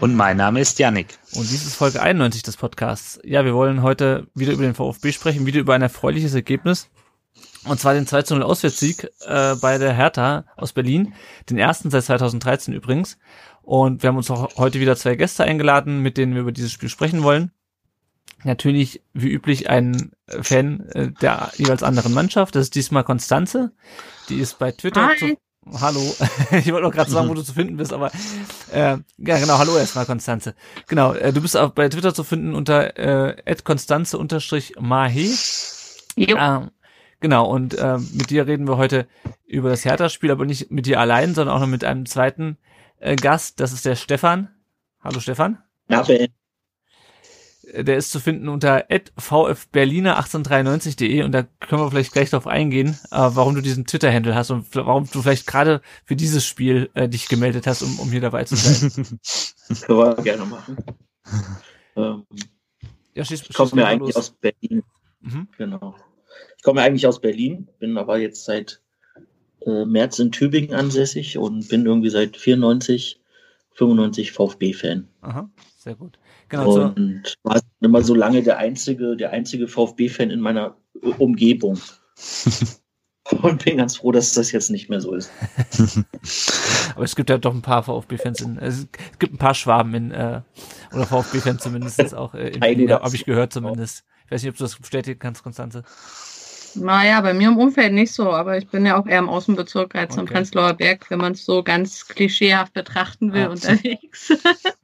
Und mein Name ist Yannick. Und dies ist Folge 91 des Podcasts. Ja, wir wollen heute wieder über den VfB sprechen, wieder über ein erfreuliches Ergebnis. Und zwar den 2 0 Auswärtssieg äh, bei der Hertha aus Berlin. Den ersten seit 2013 übrigens. Und wir haben uns auch heute wieder zwei Gäste eingeladen, mit denen wir über dieses Spiel sprechen wollen. Natürlich, wie üblich, ein Fan äh, der jeweils anderen Mannschaft. Das ist diesmal Konstanze. Die ist bei Twitter Hi. zu, Hallo. ich wollte noch gerade sagen, wo du zu finden bist, aber äh, ja genau, hallo erstmal Konstanze. Genau, äh, du bist auch bei Twitter zu finden unter äh, @konstanze mahe. Jo. Ähm, genau, und äh, mit dir reden wir heute über das Hertha-Spiel, aber nicht mit dir allein, sondern auch noch mit einem zweiten äh, Gast. Das ist der Stefan. Hallo Stefan. Ja, Ben. Der ist zu finden unter vfberliner1893.de und da können wir vielleicht gleich darauf eingehen, äh, warum du diesen Twitter-Handle hast und warum du vielleicht gerade für dieses Spiel äh, dich gemeldet hast, um, um hier dabei zu sein. Können wir gerne machen. Ähm, Ja, schieß, ich komme schieß ja mal eigentlich los. aus Berlin. Mhm. Genau. Ich komme ja eigentlich aus Berlin, bin aber jetzt seit äh, März in Tübingen ansässig und bin irgendwie seit 94, 95 VfB-Fan. Aha, sehr gut. Genau, so, Und war immer so lange der einzige, der einzige VfB-Fan in meiner äh, Umgebung. Und bin ganz froh, dass das jetzt nicht mehr so ist. aber es gibt ja doch ein paar VfB-Fans in, es gibt ein paar Schwaben in, äh, oder VfB-Fans zumindest auch äh, in Berlin, habe ich gehört zumindest. Ich weiß nicht, ob du das bestätigen kannst, Konstanze. Naja, bei mir im Umfeld nicht so, aber ich bin ja auch eher im Außenbezirk als im Okay. Prenzlauer Berg, wenn man es so ganz klischeehaft betrachten will, Ah. unterwegs.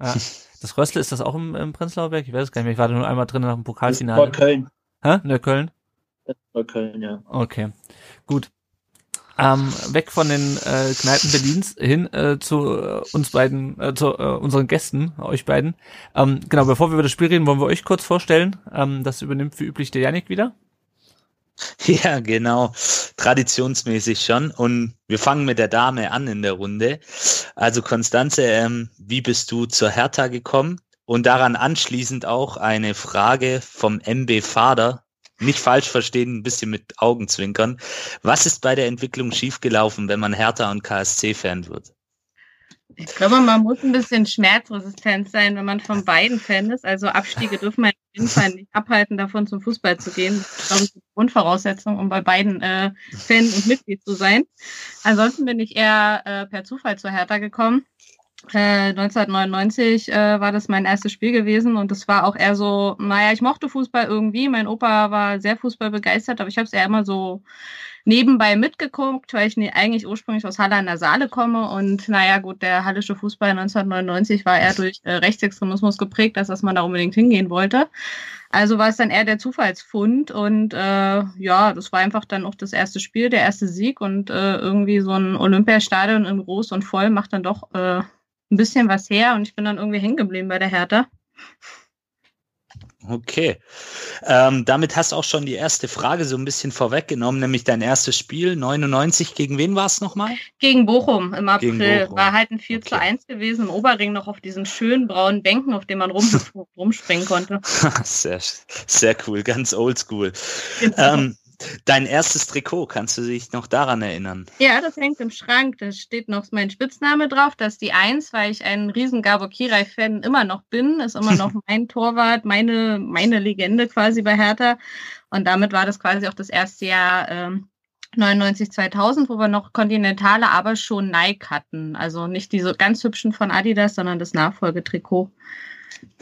Ja. Das Röstle, ist das auch im, im Prenzlauer Berg? Ich weiß es gar nicht mehr. Ich war da nur einmal drin nach dem Das ist Pokalfinale. Neukölln. Hä? Neukölln? Das ist Neukölln, ja. Okay, gut. Ähm, weg von den äh, Kneipen Berlins hin äh, zu äh, uns beiden, äh, zu äh, unseren Gästen, euch beiden. Ähm, genau, bevor wir über das Spiel reden, wollen wir euch kurz vorstellen. Ähm, das übernimmt wie üblich der Janik wieder. Ja, genau. Traditionsmäßig schon. Und wir fangen mit der Dame an in der Runde. Also Konstanze, ähm, wie bist du zur Hertha gekommen? Und daran anschließend auch eine Frage vom MB Vater. Nicht falsch verstehen, ein bisschen mit Augenzwinkern. Was ist bei der Entwicklung schiefgelaufen, wenn man Hertha und KSC-Fan wird? Ich glaube, man muss ein bisschen schmerzresistent sein, wenn man von beiden Fan ist. Also Abstiege dürfen man auf jeden Fall nicht abhalten, davon zum Fußball zu gehen. Das ist, glaube ich, die Grundvoraussetzung, um bei beiden äh, Fan und Mitglied zu sein. Ansonsten bin ich eher äh, per Zufall zur Hertha gekommen. Äh, 1999 äh, war das mein erstes Spiel gewesen und es war auch eher so, naja, ich mochte Fußball irgendwie. Mein Opa war sehr Fußball begeistert, aber ich habe es eher immer so nebenbei mitgeguckt, weil ich ne, eigentlich ursprünglich aus Halle an der Saale komme und naja gut, der hallische Fußball 1999 war eher durch äh, Rechtsextremismus geprägt, als dass man da unbedingt hingehen wollte. Also war es dann eher der Zufallsfund und äh, ja, das war einfach dann auch das erste Spiel, der erste Sieg und äh, irgendwie so ein Olympiastadion in groß und voll macht dann doch äh, ein bisschen was her und ich bin dann irgendwie hängen geblieben bei der Hertha. Okay. Ähm, damit hast du auch schon die erste Frage so ein bisschen vorweggenommen, nämlich dein erstes Spiel, 99, gegen wen war es nochmal? Gegen Bochum im April. Bochum. War halt ein 4 zu Okay. 1 gewesen, im Oberring noch auf diesen schönen braunen Bänken, auf denen man rum, rumspringen konnte. sehr, sehr cool, ganz oldschool. Genau. Ähm, dein erstes Trikot, kannst du dich noch daran erinnern? Ja, das hängt im Schrank. Da steht noch mein Spitzname drauf. Das ist die Eins, weil ich ein riesen Gabor Kirai-Fan immer noch bin. Ist immer noch mein Torwart, meine, meine Legende quasi bei Hertha. Und damit war das quasi auch das erste Jahr ähm, 99, 2000, wo wir noch Kontinentale, aber schon Nike hatten. Also nicht diese ganz hübschen von Adidas, sondern das Nachfolgetrikot.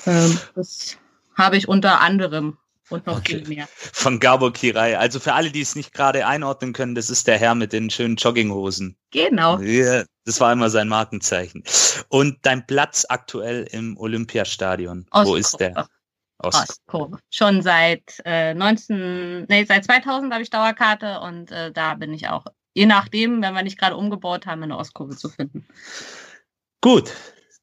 Ähm, das habe ich unter anderem und noch Okay. viel mehr. Von Gabor Kirai. Also für alle, die es nicht gerade einordnen können, das ist der Herr mit den schönen Jogginghosen. Genau. Ja, das war immer sein Markenzeichen. Und dein Platz aktuell im Olympiastadion, wo ist der? Ost. Ostkurve. Schon seit äh, 19, nee, seit 2000 habe ich Dauerkarte und äh, da bin ich auch, je nachdem, wenn wir nicht gerade umgebaut haben, in der Ostkurve zu finden. Gut,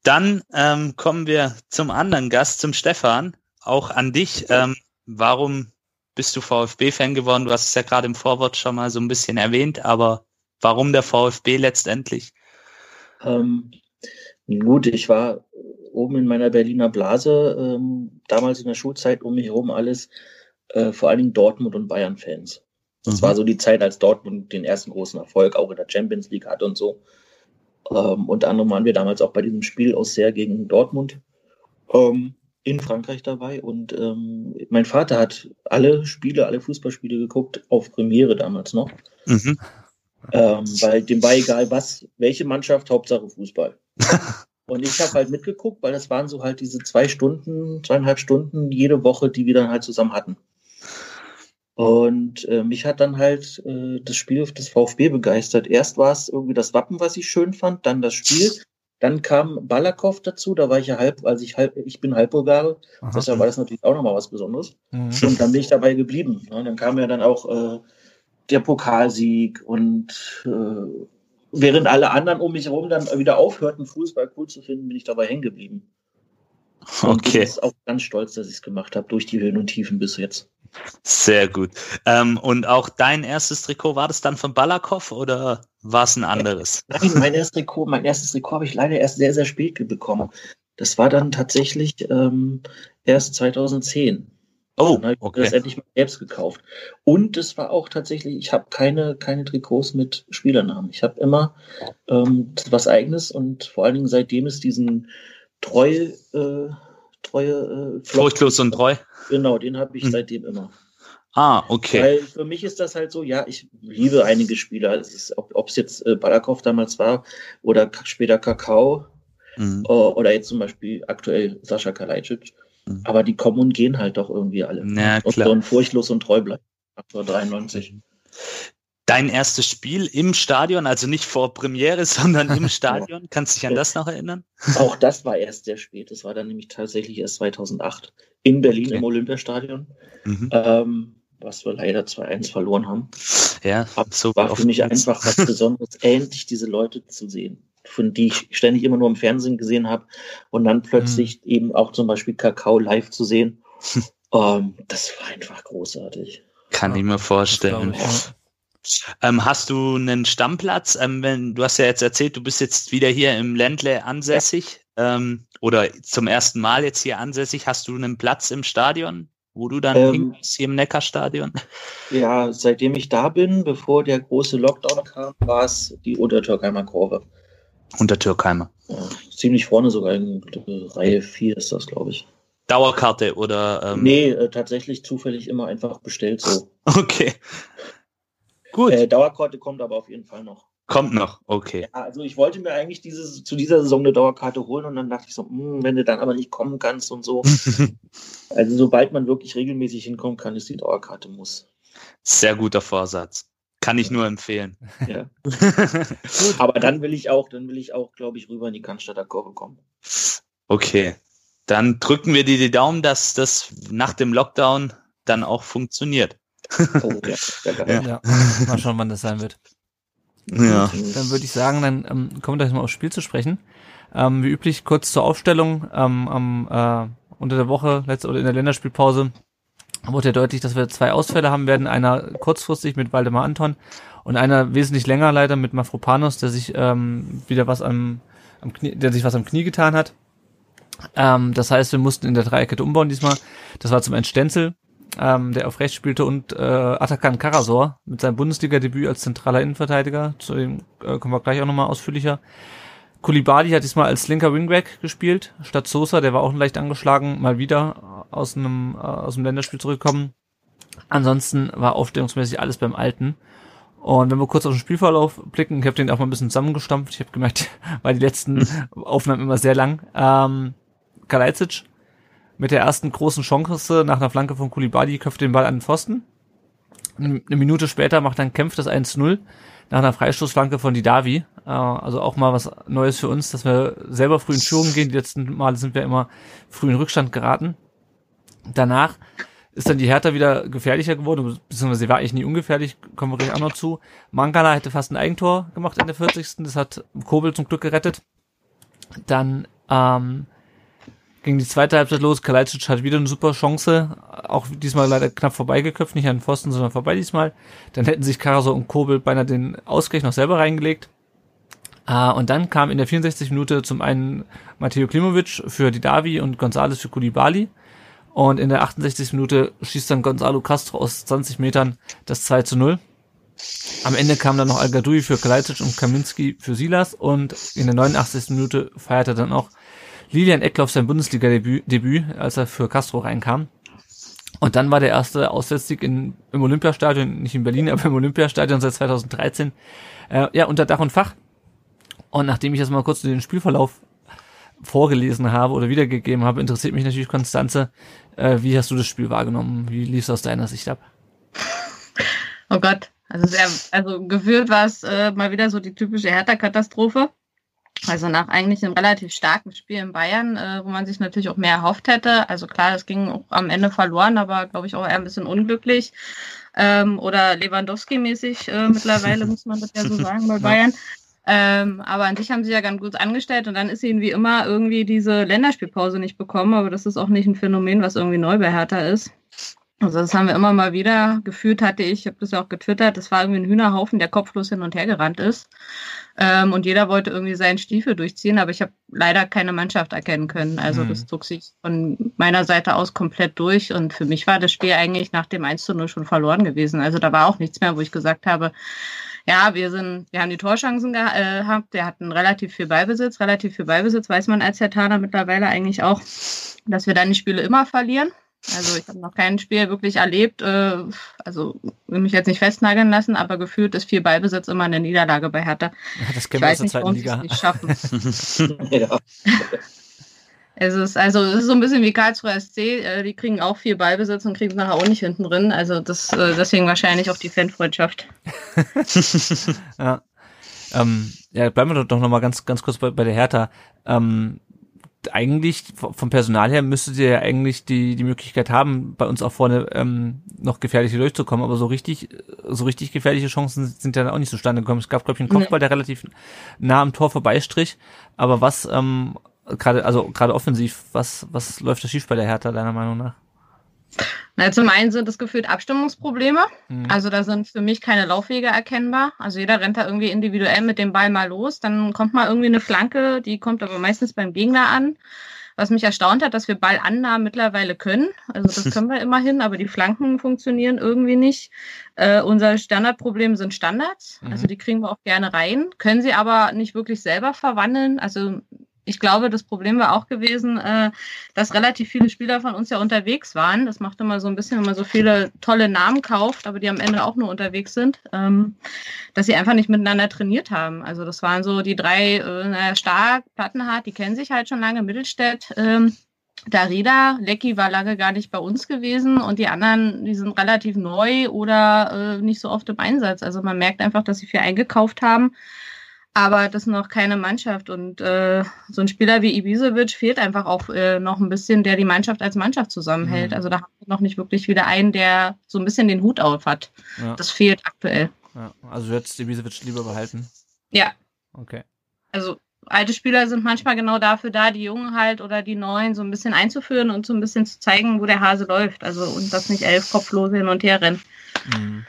Dann ähm, kommen wir zum anderen Gast, zum Stefan. Auch an dich. Ähm, warum bist du VfB-Fan geworden? Du hast es ja gerade im Vorwort schon mal so ein bisschen erwähnt, aber warum der VfB letztendlich? Ähm, gut, ich war oben in meiner Berliner Blase, ähm, damals in der Schulzeit um mich herum alles, äh, vor allen Dingen Dortmund und Bayern-Fans. Das mhm. war so die Zeit, als Dortmund den ersten großen Erfolg auch in der Champions League hat und so. Ähm, unter anderem waren wir damals auch bei diesem Spiel aus sehr gegen Dortmund ähm, in Frankreich dabei. Und ähm, mein Vater hat alle Spiele, alle Fußballspiele geguckt, auf Premiere damals noch. Mhm. Ähm, weil dem war egal was, welche Mannschaft, Hauptsache Fußball. Und ich habe halt mitgeguckt, weil das waren so halt diese zwei Stunden, zweieinhalb Stunden jede Woche, die wir dann halt zusammen hatten. Und äh, mich hat dann halt äh, das Spiel des VfB begeistert. Erst war es irgendwie das Wappen, was ich schön fand, dann das Spiel. Dann kam Balakow dazu, da war ich ja halb, also ich halb, ich bin Halbbulgare, deshalb war das natürlich auch nochmal was Besonderes. Mhm. Und dann bin ich dabei geblieben. Ja, dann kam ja dann auch äh, der Pokalsieg und äh, während alle anderen um mich herum dann wieder aufhörten, Fußball cool zu finden, bin ich dabei hängen geblieben. Okay. Ich bin auch ganz stolz, dass ich es gemacht habe, durch die Höhen und Tiefen bis jetzt. Sehr gut. Ähm, und auch dein erstes Trikot, war das dann von Balakow oder war es ein anderes? Nein, mein erstes Trikot, mein erstes Trikot habe ich leider erst sehr, sehr spät bekommen. Das war dann tatsächlich ähm, erst 2010. Oh, dann ich okay. das endlich mal selbst gekauft. Und es war auch tatsächlich, ich habe keine, keine Trikots mit Spielernamen. Ich habe immer ähm, was eigenes und vor allen Dingen seitdem es diesen treu äh, treue äh, Furchtlos und treu. Genau, den habe ich hm. seitdem immer. Ah, okay. Weil für mich ist das halt so, ja, ich liebe einige Spieler. Es ist, ob es jetzt äh, Balakow damals war oder später Kakao mhm. oder jetzt zum Beispiel aktuell Sascha Kalajdzic. Mhm. Aber die kommen und gehen halt doch irgendwie alle. Ja, klar. Und so ein furchtlos und treu bleiben. 93. Dein erstes Spiel im Stadion, also nicht vor Premiere, sondern im Stadion. Kannst du dich an das noch erinnern? Auch das war erst sehr spät. Das war dann nämlich tatsächlich erst 2008 in Berlin okay. im Olympiastadion. Mhm. Ähm, was wir leider 2-1 verloren haben. Ja, Aber so war für mich einfach was Besonderes, endlich diese Leute zu sehen, von die ich ständig immer nur im Fernsehen gesehen habe und dann plötzlich mhm. eben auch zum Beispiel Kakao live zu sehen. ähm, das war einfach großartig. Kann ja, ich mir vorstellen. Ähm, hast du einen Stammplatz? Ähm, wenn, du hast ja jetzt erzählt, du bist jetzt wieder hier im Ländle ansässig ja. ähm, oder zum ersten Mal jetzt hier ansässig. Hast du einen Platz im Stadion, wo du dann ähm, hingehst, hier im Neckarstadion? Ja, seitdem ich da bin, bevor der große Lockdown kam, war es die Untertürkheimer Kurve. Untertürkheimer. Ja, ziemlich vorne sogar in Reihe 4 ist das, glaube ich. Dauerkarte oder? Ähm nee, äh, tatsächlich zufällig immer einfach bestellt so. Okay. Gut. Äh, Dauerkarte kommt aber auf jeden Fall noch. Kommt noch, okay. Ja, also ich wollte mir eigentlich dieses, zu dieser Saison eine Dauerkarte holen und dann dachte ich so, mh, hm, wenn du dann aber nicht kommen kannst und so. also sobald man wirklich regelmäßig hinkommen kann, ist die Dauerkarte muss. Sehr guter Vorsatz. Kann ich nur empfehlen. Ja. aber dann will ich auch, dann will ich auch, glaube ich, rüber in die Cannstatter Kurve kommen. Okay. Dann drücken wir dir die Daumen, dass das nach dem Lockdown dann auch funktioniert. Oh, ja, ja. ja. Mal schauen, wann das sein wird. Ja. dann würde ich sagen, dann ähm, kommen wir gleich mal aufs Spiel zu sprechen. Ähm, wie üblich kurz zur Aufstellung. Ähm, am, äh, unter der Woche, letzte oder in der Länderspielpause, wurde ja deutlich, dass wir zwei Ausfälle haben werden. Einer kurzfristig mit Waldemar Anton und einer wesentlich länger leider mit Mafropanos, der sich ähm, wieder was am, am Knie, der sich was am Knie getan hat. Ähm, das heißt, wir mussten in der Dreierkette umbauen diesmal. Das war zum einen Stenzel, ähm, der auf rechts spielte, und äh, Atakan Karasor mit seinem Bundesliga-Debüt als zentraler Innenverteidiger. Zu dem äh, kommen wir gleich auch nochmal ausführlicher. Kulibali hat diesmal als linker Wingback gespielt, statt Sosa, der war auch leicht angeschlagen, mal wieder aus einem äh, aus dem Länderspiel zurückgekommen. Ansonsten war aufstellungsmäßig alles beim Alten. Und wenn wir kurz auf den Spielverlauf blicken, ich habe den auch mal ein bisschen zusammengestampft. Ich habe gemerkt, weil die letzten Aufnahmen immer sehr lang. Ähm, Kalajdzic mit der ersten großen Chance nach einer Flanke von Kulibali köpft den Ball an den Pfosten. Eine Minute später macht dann Kempf das 1-0 nach einer Freistoßflanke von Didavi. Äh, also auch mal was Neues für uns, dass wir selber früh in Führung gehen. Die letzten Male sind wir immer früh in Rückstand geraten. Danach ist dann die Hertha wieder gefährlicher geworden, beziehungsweise sie war eigentlich nie ungefährlich, kommen wir gleich auch noch zu. Mangala hätte fast ein Eigentor gemacht in der 40. Das hat Kobel zum Glück gerettet. Dann Ähm, ging die zweite Halbzeit los. Kalajdzic hat wieder eine super Chance. Auch diesmal leider knapp vorbeigeköpft, nicht an den Pfosten, sondern vorbei diesmal. Dann hätten sich Karaso und Kobel beinahe den Ausgleich noch selber reingelegt. Uh, und dann kam in der 64 Minute zum einen Matteo Klimovic für die Davi und González für Kulibali. Und in der 68. Minute schießt dann Gonzalo Castro aus 20 Metern das 2 zu 0. Am Ende kam dann noch al für Kalajdzic und Kaminski für Silas. Und in der 89. Minute feierte dann auch Lilian Eckloff sein Bundesliga-Debüt, Debüt, als er für Castro reinkam. Und dann war der erste Auswärtssieg in, im Olympiastadion, nicht in Berlin, aber im Olympiastadion seit 2013, äh, ja, unter Dach und Fach. Und nachdem ich jetzt mal kurz den Spielverlauf vorgelesen habe oder wiedergegeben habe, interessiert mich natürlich Konstanze. Äh, wie hast du das Spiel wahrgenommen? Wie lief es aus deiner Sicht ab? Oh Gott, also sehr, also gefühlt war es äh, mal wieder so die typische Hertha-Katastrophe. Also nach eigentlich einem relativ starken Spiel in Bayern, äh, wo man sich natürlich auch mehr erhofft hätte. Also klar, es ging auch am Ende verloren, aber glaube ich auch eher ein bisschen unglücklich. Ähm, oder Lewandowski-mäßig äh, mittlerweile, muss man das ja so sagen bei Bayern. Ähm, aber an sich haben sie ja ganz gut angestellt und dann ist ihnen wie immer irgendwie diese Länderspielpause nicht bekommen. Aber das ist auch nicht ein Phänomen, was irgendwie neu bei Hertha ist. Also das haben wir immer mal wieder gefühlt, hatte ich, ich habe das ja auch getwittert, das war irgendwie ein Hühnerhaufen, der kopflos hin und her gerannt ist. Ähm, und jeder wollte irgendwie seinen Stiefel durchziehen, aber ich habe leider keine Mannschaft erkennen können. Also mhm. das zog sich von meiner Seite aus komplett durch. Und für mich war das Spiel eigentlich nach dem 1 zu 0 schon verloren gewesen. Also da war auch nichts mehr, wo ich gesagt habe, ja, wir sind, wir haben die Torchancen äh, gehabt, wir hatten relativ viel Ballbesitz, relativ viel Ballbesitz, weiß man als Herr Taner mittlerweile eigentlich auch, dass wir dann die Spiele immer verlieren. Also ich habe noch kein Spiel wirklich erlebt, äh, also will mich jetzt nicht festnageln lassen, aber gefühlt ist viel Ballbesitz immer eine Niederlage bei Hertha. Ja, das kennen wir aus der zweiten Liga. Nicht schaffen. ja. Es ist also es ist so ein bisschen wie Karlsruhe SC, äh, die kriegen auch viel Ballbesitz und kriegen es nachher auch nicht hinten drin. Also das äh, deswegen wahrscheinlich auch die Fanfreundschaft. ja. Ähm, ja, bleiben wir doch noch mal ganz ganz kurz bei, bei der Hertha. Ähm, eigentlich vom Personal her müsstet ihr ja eigentlich die, die Möglichkeit haben, bei uns auch vorne ähm, noch gefährliche durchzukommen, aber so richtig, so richtig gefährliche Chancen sind ja auch nicht zustande gekommen. Es gab, glaube ich, einen Kopfball, der relativ nah am Tor vorbeistrich. Aber was, ähm, gerade, also gerade offensiv, was, was läuft da schief bei der Hertha, deiner Meinung nach? Na, zum einen sind es gefühlt Abstimmungsprobleme. Mhm. Also da sind für mich keine Laufwege erkennbar. Also jeder rennt da irgendwie individuell mit dem Ball mal los. Dann kommt mal irgendwie eine Flanke, die kommt aber meistens beim Gegner an. Was mich erstaunt hat, dass wir Ballannahmen mittlerweile können. Also das können wir immerhin, aber die Flanken funktionieren irgendwie nicht. Äh, unser Standardproblem sind Standards. Mhm. Also die kriegen wir auch gerne rein, können sie aber nicht wirklich selber verwandeln. Also ich glaube, das Problem war auch gewesen, äh, dass relativ viele Spieler von uns ja unterwegs waren. Das macht immer so ein bisschen, wenn man so viele tolle Namen kauft, aber die am Ende auch nur unterwegs sind, ähm, dass sie einfach nicht miteinander trainiert haben. Also das waren so die drei, äh, naja, Stark, Plattenhardt, die kennen sich halt schon lange, Mittelstädt, ähm, Darida, Lecky war lange gar nicht bei uns gewesen und die anderen, die sind relativ neu oder äh, nicht so oft im Einsatz. Also man merkt einfach, dass sie viel eingekauft haben aber das ist noch keine Mannschaft. Und äh, so ein Spieler wie Ibisevic fehlt einfach auch äh, noch ein bisschen, der die Mannschaft als Mannschaft zusammenhält. Mhm. Also da haben wir noch nicht wirklich wieder einen, der so ein bisschen den Hut auf hat. Ja. Das fehlt aktuell. Ja. Also du hättest Ibisevic lieber behalten? Ja. Okay. Also alte Spieler sind manchmal genau dafür da, die Jungen halt oder die Neuen so ein bisschen einzuführen und so ein bisschen zu zeigen, wo der Hase läuft. Also und das nicht elf Kopflose hin und her rennen. Mhm.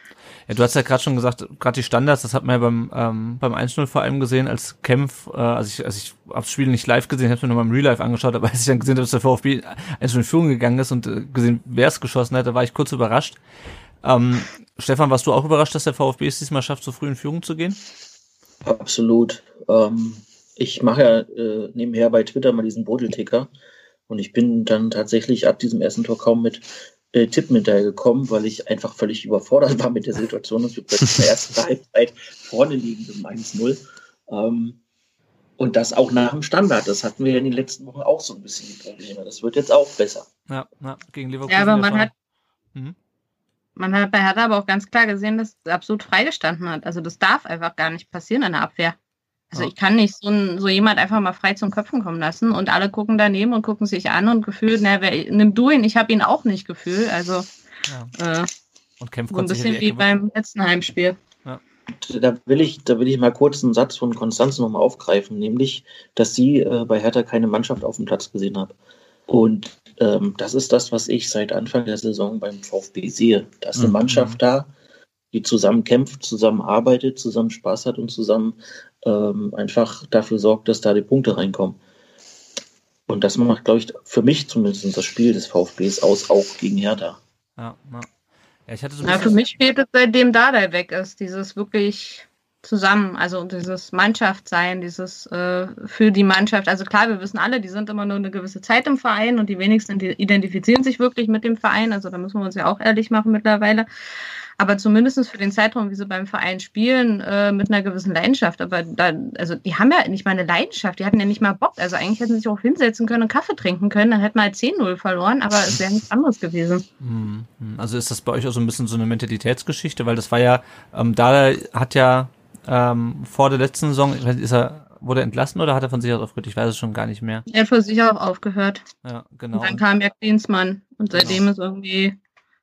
Ja, du hast ja gerade schon gesagt, gerade die Standards, das hat man ja beim, ähm, beim 1-0 vor allem gesehen, als Kempf, äh, also ich, also ich habe das Spiel nicht live gesehen, habe mir nochmal im Real Life angeschaut, aber als ich dann gesehen habe, dass der VfB 1 in Führung gegangen ist und äh, gesehen, wer es geschossen hat, da war ich kurz überrascht. Ähm, Stefan, warst du auch überrascht, dass der VfB es diesmal schafft, so früh in Führung zu gehen? Absolut. Ähm, ich mache ja äh, nebenher bei Twitter mal diesen Bodelticker und ich bin dann tatsächlich ab diesem ersten Tor kaum mit äh, Tippen hinterhergekommen, weil ich einfach völlig überfordert war mit der Situation, dass wir plötzlich in der ersten Halbzeit vorne liegen mit dem 1-0. Ähm, und das auch nach dem Standard. Das hatten wir ja in den letzten Wochen auch so ein bisschen die Probleme. Das wird jetzt auch besser. Ja, ja gegen Liverpool. Ja, aber man hat, mhm. man hat bei Hertha aber auch ganz klar gesehen, dass es absolut freigestanden hat. Also das darf einfach gar nicht passieren in der Abwehr. Also ich kann nicht so, ein, so jemand einfach mal frei zum Köpfen kommen lassen und alle gucken daneben und gucken sich an und gefühlt, na, wer, nimm du ihn, ich habe ihn auch nicht gefühlt. Also ja. äh, und so ein bisschen wie beim letzten Heimspiel. Ja. da will ich, da will ich mal kurz einen Satz von Konstanze nochmal aufgreifen, nämlich, dass sie äh, bei Hertha keine Mannschaft auf dem Platz gesehen hat. Und ähm, das ist das, was ich seit Anfang der Saison beim VfB sehe. Da ist eine mhm. Mannschaft da, die zusammen kämpft, zusammen arbeitet, zusammen Spaß hat und zusammen ähm, einfach dafür sorgt, dass da die Punkte reinkommen. Und das macht, glaube ich, für mich zumindest das Spiel des VfBs aus, auch gegen Hertha. Ja, ja. ja ich hatte so ja, für mich fehlt es, seitdem Dada weg ist, dieses wirklich zusammen, also dieses Mannschaftssein, dieses äh, für die Mannschaft. Also klar, wir wissen alle, die sind immer nur eine gewisse Zeit im Verein und die wenigsten identifizieren sich wirklich mit dem Verein. Also da müssen wir uns ja auch ehrlich machen mittlerweile aber zumindest für den Zeitraum, wie sie beim Verein spielen, äh, mit einer gewissen Leidenschaft. Aber da, also die haben ja nicht mal eine Leidenschaft, die hatten ja nicht mal Bock. Also eigentlich hätten sie sich auch hinsetzen können und Kaffee trinken können, dann hätten wir halt 10-0 verloren, aber es wäre nichts anderes gewesen. Hm, hm. Also ist das bei euch auch so ein bisschen so eine Mentalitätsgeschichte, weil das war ja, ähm, da hat ja ähm, vor der letzten Saison, ist er Wurde er entlassen oder hat er von sich aus aufgehört? Ich weiß es schon gar nicht mehr. Er hat von sich aus aufgehört. Ja, genau. Und dann kam ja Klinsmann und seitdem genau. ist irgendwie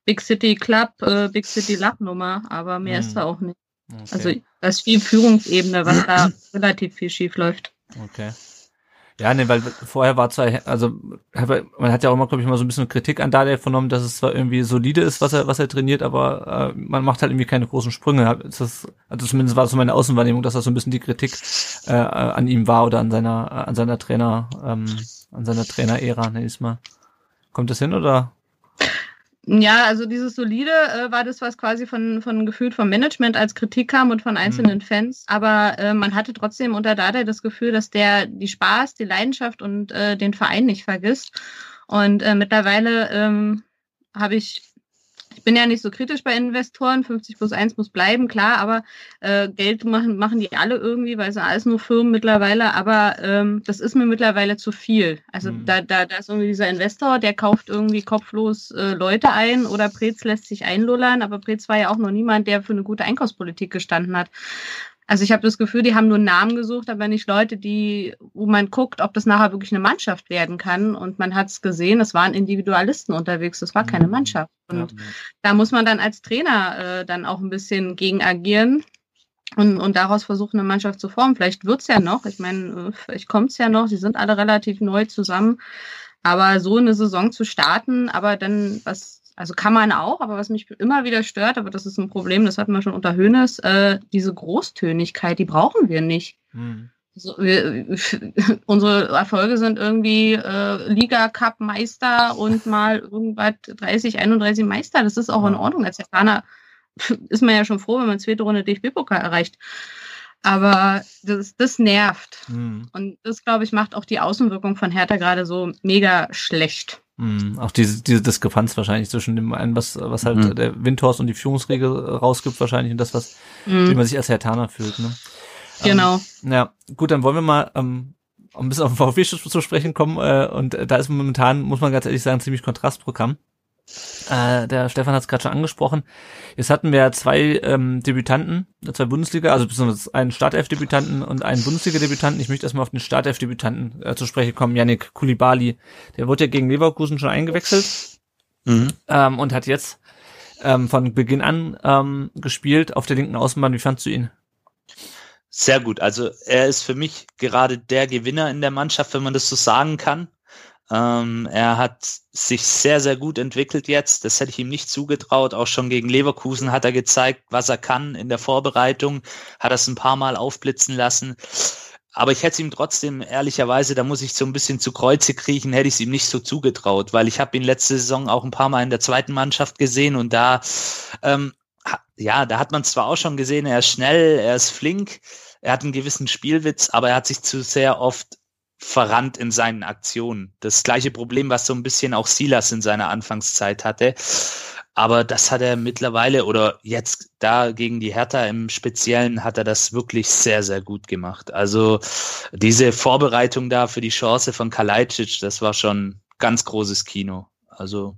Big City Club, äh, Big City Lachnummer, aber mehr mhm. ist da auch nicht. Okay. Also das ist viel Führungsebene, was da relativ viel schief läuft. Okay. Ja, nee, weil vorher war zwar, also man hat ja auch immer, glaube ich, mal so ein bisschen Kritik an Dade vernommen, dass es zwar irgendwie solide ist, was er, was er trainiert, aber äh, man macht halt irgendwie keine großen Sprünge. Das, also zumindest war das so meine Außenwahrnehmung, dass das so ein bisschen die Kritik äh, an ihm war oder an seiner, an seiner Trainer, ähm, an seiner Trainer-Ära, nenn ich's mal. Kommt das hin oder? Ja, also dieses solide äh, war das, was quasi von, von gefühlt vom Management als Kritik kam und von einzelnen mhm. Fans. Aber äh, man hatte trotzdem unter Dada das Gefühl, dass der die Spaß, die Leidenschaft und äh, den Verein nicht vergisst. Und äh, mittlerweile ähm, habe ich ich bin ja nicht so kritisch bei Investoren. 50 plus 1 muss bleiben, klar, aber äh, Geld machen, machen die alle irgendwie, weil es alles nur Firmen mittlerweile. Aber ähm, das ist mir mittlerweile zu viel. Also mhm. da, da, da ist irgendwie dieser Investor, der kauft irgendwie kopflos äh, Leute ein oder Prez lässt sich einlullern. Aber Prez war ja auch noch niemand, der für eine gute Einkaufspolitik gestanden hat. Also ich habe das Gefühl, die haben nur Namen gesucht, aber nicht Leute, die, wo man guckt, ob das nachher wirklich eine Mannschaft werden kann. Und man hat es gesehen, es waren Individualisten unterwegs, das war keine mhm. Mannschaft. Und ja, ja. da muss man dann als Trainer äh, dann auch ein bisschen gegen agieren und, und daraus versuchen, eine Mannschaft zu formen. Vielleicht wird's ja noch, ich meine, vielleicht kommt's ja noch, sie sind alle relativ neu zusammen. Aber so eine Saison zu starten, aber dann was also kann man auch, aber was mich immer wieder stört, aber das ist ein Problem, das hatten wir schon unter Hönes, äh, diese Großtönigkeit, die brauchen wir nicht. Hm. So, wir, unsere Erfolge sind irgendwie äh, Liga Cup Meister und mal irgendwas 30, 31 Meister. Das ist auch in Ordnung. Als Japaner ist man ja schon froh, wenn man zweite Runde DFB-Pokal erreicht. Aber das, das nervt. Hm. Und das, glaube ich, macht auch die Außenwirkung von Hertha gerade so mega schlecht. Mhm. Auch diese, diese Diskrepanz wahrscheinlich zwischen dem einen, was, was halt mhm. der Windhorst und die Führungsregel rausgibt wahrscheinlich und das, was, mhm. wie man sich als Hertaner fühlt. Ne? Genau. Ähm, ja, gut, dann wollen wir mal ähm, ein bisschen auf den VfB zu sprechen kommen äh, und da ist momentan, muss man ganz ehrlich sagen, ziemlich Kontrastprogramm. Äh, der Stefan hat es gerade schon angesprochen. Jetzt hatten wir zwei ähm, Debütanten, zwei Bundesliga, also besonders einen Startelf-Debütanten und einen Bundesliga-Debütanten. Ich möchte erstmal auf den Startelf-Debütanten äh, zu sprechen kommen, Yannick Kulibali. Der wurde ja gegen Leverkusen schon eingewechselt mhm. ähm, und hat jetzt ähm, von Beginn an ähm, gespielt auf der linken Außenbahn. Wie fandst du ihn? Sehr gut. Also er ist für mich gerade der Gewinner in der Mannschaft, wenn man das so sagen kann. Ähm, er hat sich sehr, sehr gut entwickelt jetzt. Das hätte ich ihm nicht zugetraut. Auch schon gegen Leverkusen hat er gezeigt, was er kann in der Vorbereitung. Hat es ein paar Mal aufblitzen lassen. Aber ich hätte es ihm trotzdem, ehrlicherweise, da muss ich so ein bisschen zu Kreuze kriechen, hätte ich es ihm nicht so zugetraut, weil ich habe ihn letzte Saison auch ein paar Mal in der zweiten Mannschaft gesehen und da, ähm, ja, da hat man zwar auch schon gesehen, er ist schnell, er ist flink, er hat einen gewissen Spielwitz, aber er hat sich zu sehr oft verrannt in seinen Aktionen. Das gleiche Problem, was so ein bisschen auch Silas in seiner Anfangszeit hatte. Aber das hat er mittlerweile oder jetzt da gegen die Hertha im Speziellen hat er das wirklich sehr, sehr gut gemacht. Also diese Vorbereitung da für die Chance von Kalajdzic, das war schon ganz großes Kino. Also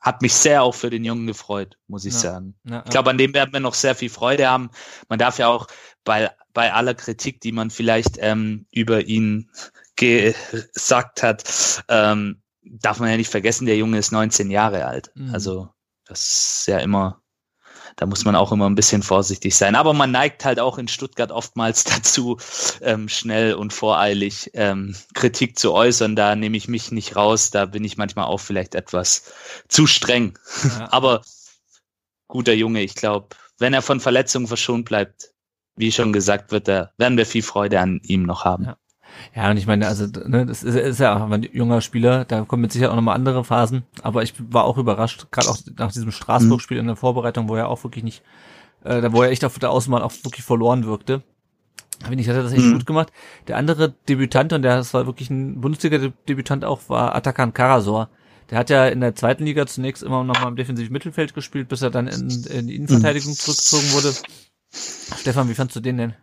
hat mich sehr auch für den Jungen gefreut, muss ich ja, sagen. Ja, ich glaube, an dem werden wir noch sehr viel Freude haben. Man darf ja auch bei, bei aller Kritik, die man vielleicht ähm, über ihn gesagt hat, ähm, darf man ja nicht vergessen, der Junge ist 19 Jahre alt. Mhm. Also das ist ja immer, da muss man auch immer ein bisschen vorsichtig sein. Aber man neigt halt auch in Stuttgart oftmals dazu, ähm, schnell und voreilig ähm, Kritik zu äußern. Da nehme ich mich nicht raus. Da bin ich manchmal auch vielleicht etwas zu streng. Ja. Aber guter Junge, ich glaube, wenn er von Verletzungen verschont bleibt, wie schon gesagt, wird er, werden wir viel Freude an ihm noch haben. Ja. Ja, und ich meine, also, ne, das ist, ist ja auch ein junger Spieler, da kommen mit Sicherheit auch nochmal andere Phasen, aber ich war auch überrascht, gerade auch nach diesem Straßburg-Spiel in der Vorbereitung, wo er auch wirklich nicht, äh, da wo er echt auf der Außenbahn auch wirklich verloren wirkte. Finde ich, hat er das echt mhm. gut gemacht. Der andere Debütant, und der das war wirklich ein Bundesliga-Debütant auch, war Atakan Karasor. Der hat ja in der zweiten Liga zunächst immer noch mal im defensiven Mittelfeld gespielt, bis er dann in, in die Innenverteidigung mhm. zurückgezogen wurde. Stefan, wie fandst du den denn?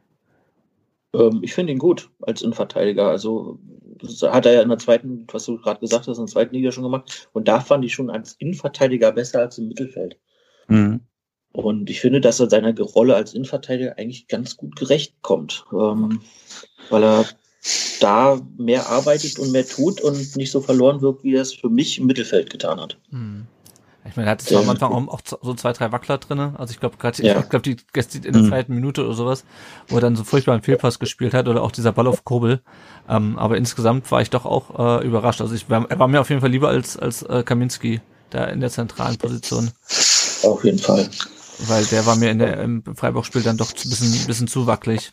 Ähm, ich finde ihn gut als Innenverteidiger. Also das hat er ja in der zweiten, was du gerade gesagt hast, in der zweiten Liga schon gemacht. Und da fand ich schon als Innenverteidiger besser als im Mittelfeld. Mhm. Und ich finde, dass er seiner Rolle als Innenverteidiger eigentlich ganz gut gerecht kommt. Ähm, weil er da mehr arbeitet und mehr tut und nicht so verloren wirkt, wie er es für mich im Mittelfeld getan hat. Mhm. Ich meine, er hatte zwar am Anfang auch, so zwei, drei Wackler drinne. Also ich glaube gerade, ja. ich glaube die in der mhm. zweiten Minute oder sowas, wo er dann so furchtbar einen Fehlpass gespielt hat oder auch dieser Ball auf Kurbel. Ähm, aber insgesamt war ich doch auch äh, überrascht. Also ich war, er war mir auf jeden Fall lieber als als äh, Kaminski da in der zentralen Position. Auf jeden Fall. Weil der war mir in der im Freiburg-Spiel dann doch ein bisschen, bisschen zu wackelig.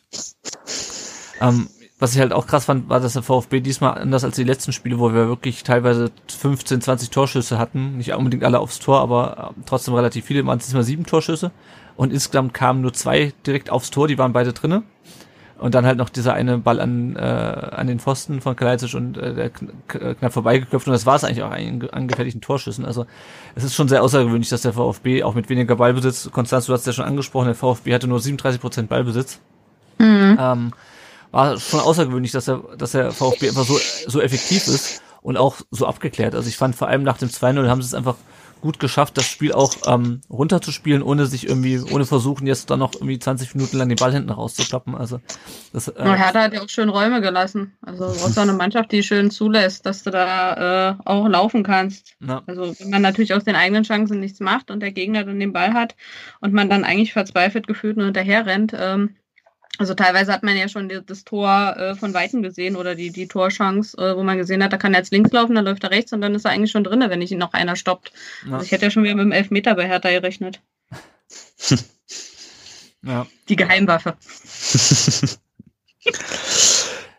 Ähm, was ich halt auch krass fand, war, dass der VfB diesmal anders als die letzten Spiele, wo wir wirklich teilweise 15, 20 Torschüsse hatten. Nicht unbedingt alle aufs Tor, aber äh, trotzdem relativ viele. Waren es diesmal sieben Torschüsse. Und insgesamt kamen nur zwei direkt aufs Tor, die waren beide drinne. Und dann halt noch dieser eine Ball an, äh, an den Pfosten von Kalajdzic und äh, der knapp vorbeigeköpft. Und das war es eigentlich auch an angefährlichen Torschüssen. Also es ist schon sehr außergewöhnlich, dass der VfB auch mit weniger Ballbesitz, Konstanz, du hast ja schon angesprochen, der VfB hatte nur 37 Prozent Ballbesitz. Mhm. Ähm, war schon außergewöhnlich, dass der, dass der VfB einfach so, so effektiv ist und auch so abgeklärt. Also ich fand vor allem nach dem 2-0 haben sie es einfach gut geschafft, das Spiel auch ähm, runterzuspielen, ohne sich irgendwie, ohne versuchen, jetzt dann noch irgendwie 20 Minuten lang den Ball hinten rauszuklappen. Also das, äh, Hertha hat ja auch schön Räume gelassen. Also du brauchst auch eine Mannschaft, die schön zulässt, dass du da äh, auch laufen kannst. Ja. Also wenn man natürlich aus den eigenen Chancen nichts macht und der Gegner dann den Ball hat und man dann eigentlich verzweifelt gefühlt nur hinterher rennt, ähm, also teilweise hat man ja schon das Tor äh, von Weitem gesehen oder die, die Torchance, äh, wo man gesehen hat, da kann er jetzt links laufen, dann läuft er rechts und dann ist er eigentlich schon drin, wenn ich ihn noch einer stoppt. Ja. Also ich hätte ja schon wieder mit dem Elfmeter bei Hertha gerechnet. ja. Die Geheimwaffe.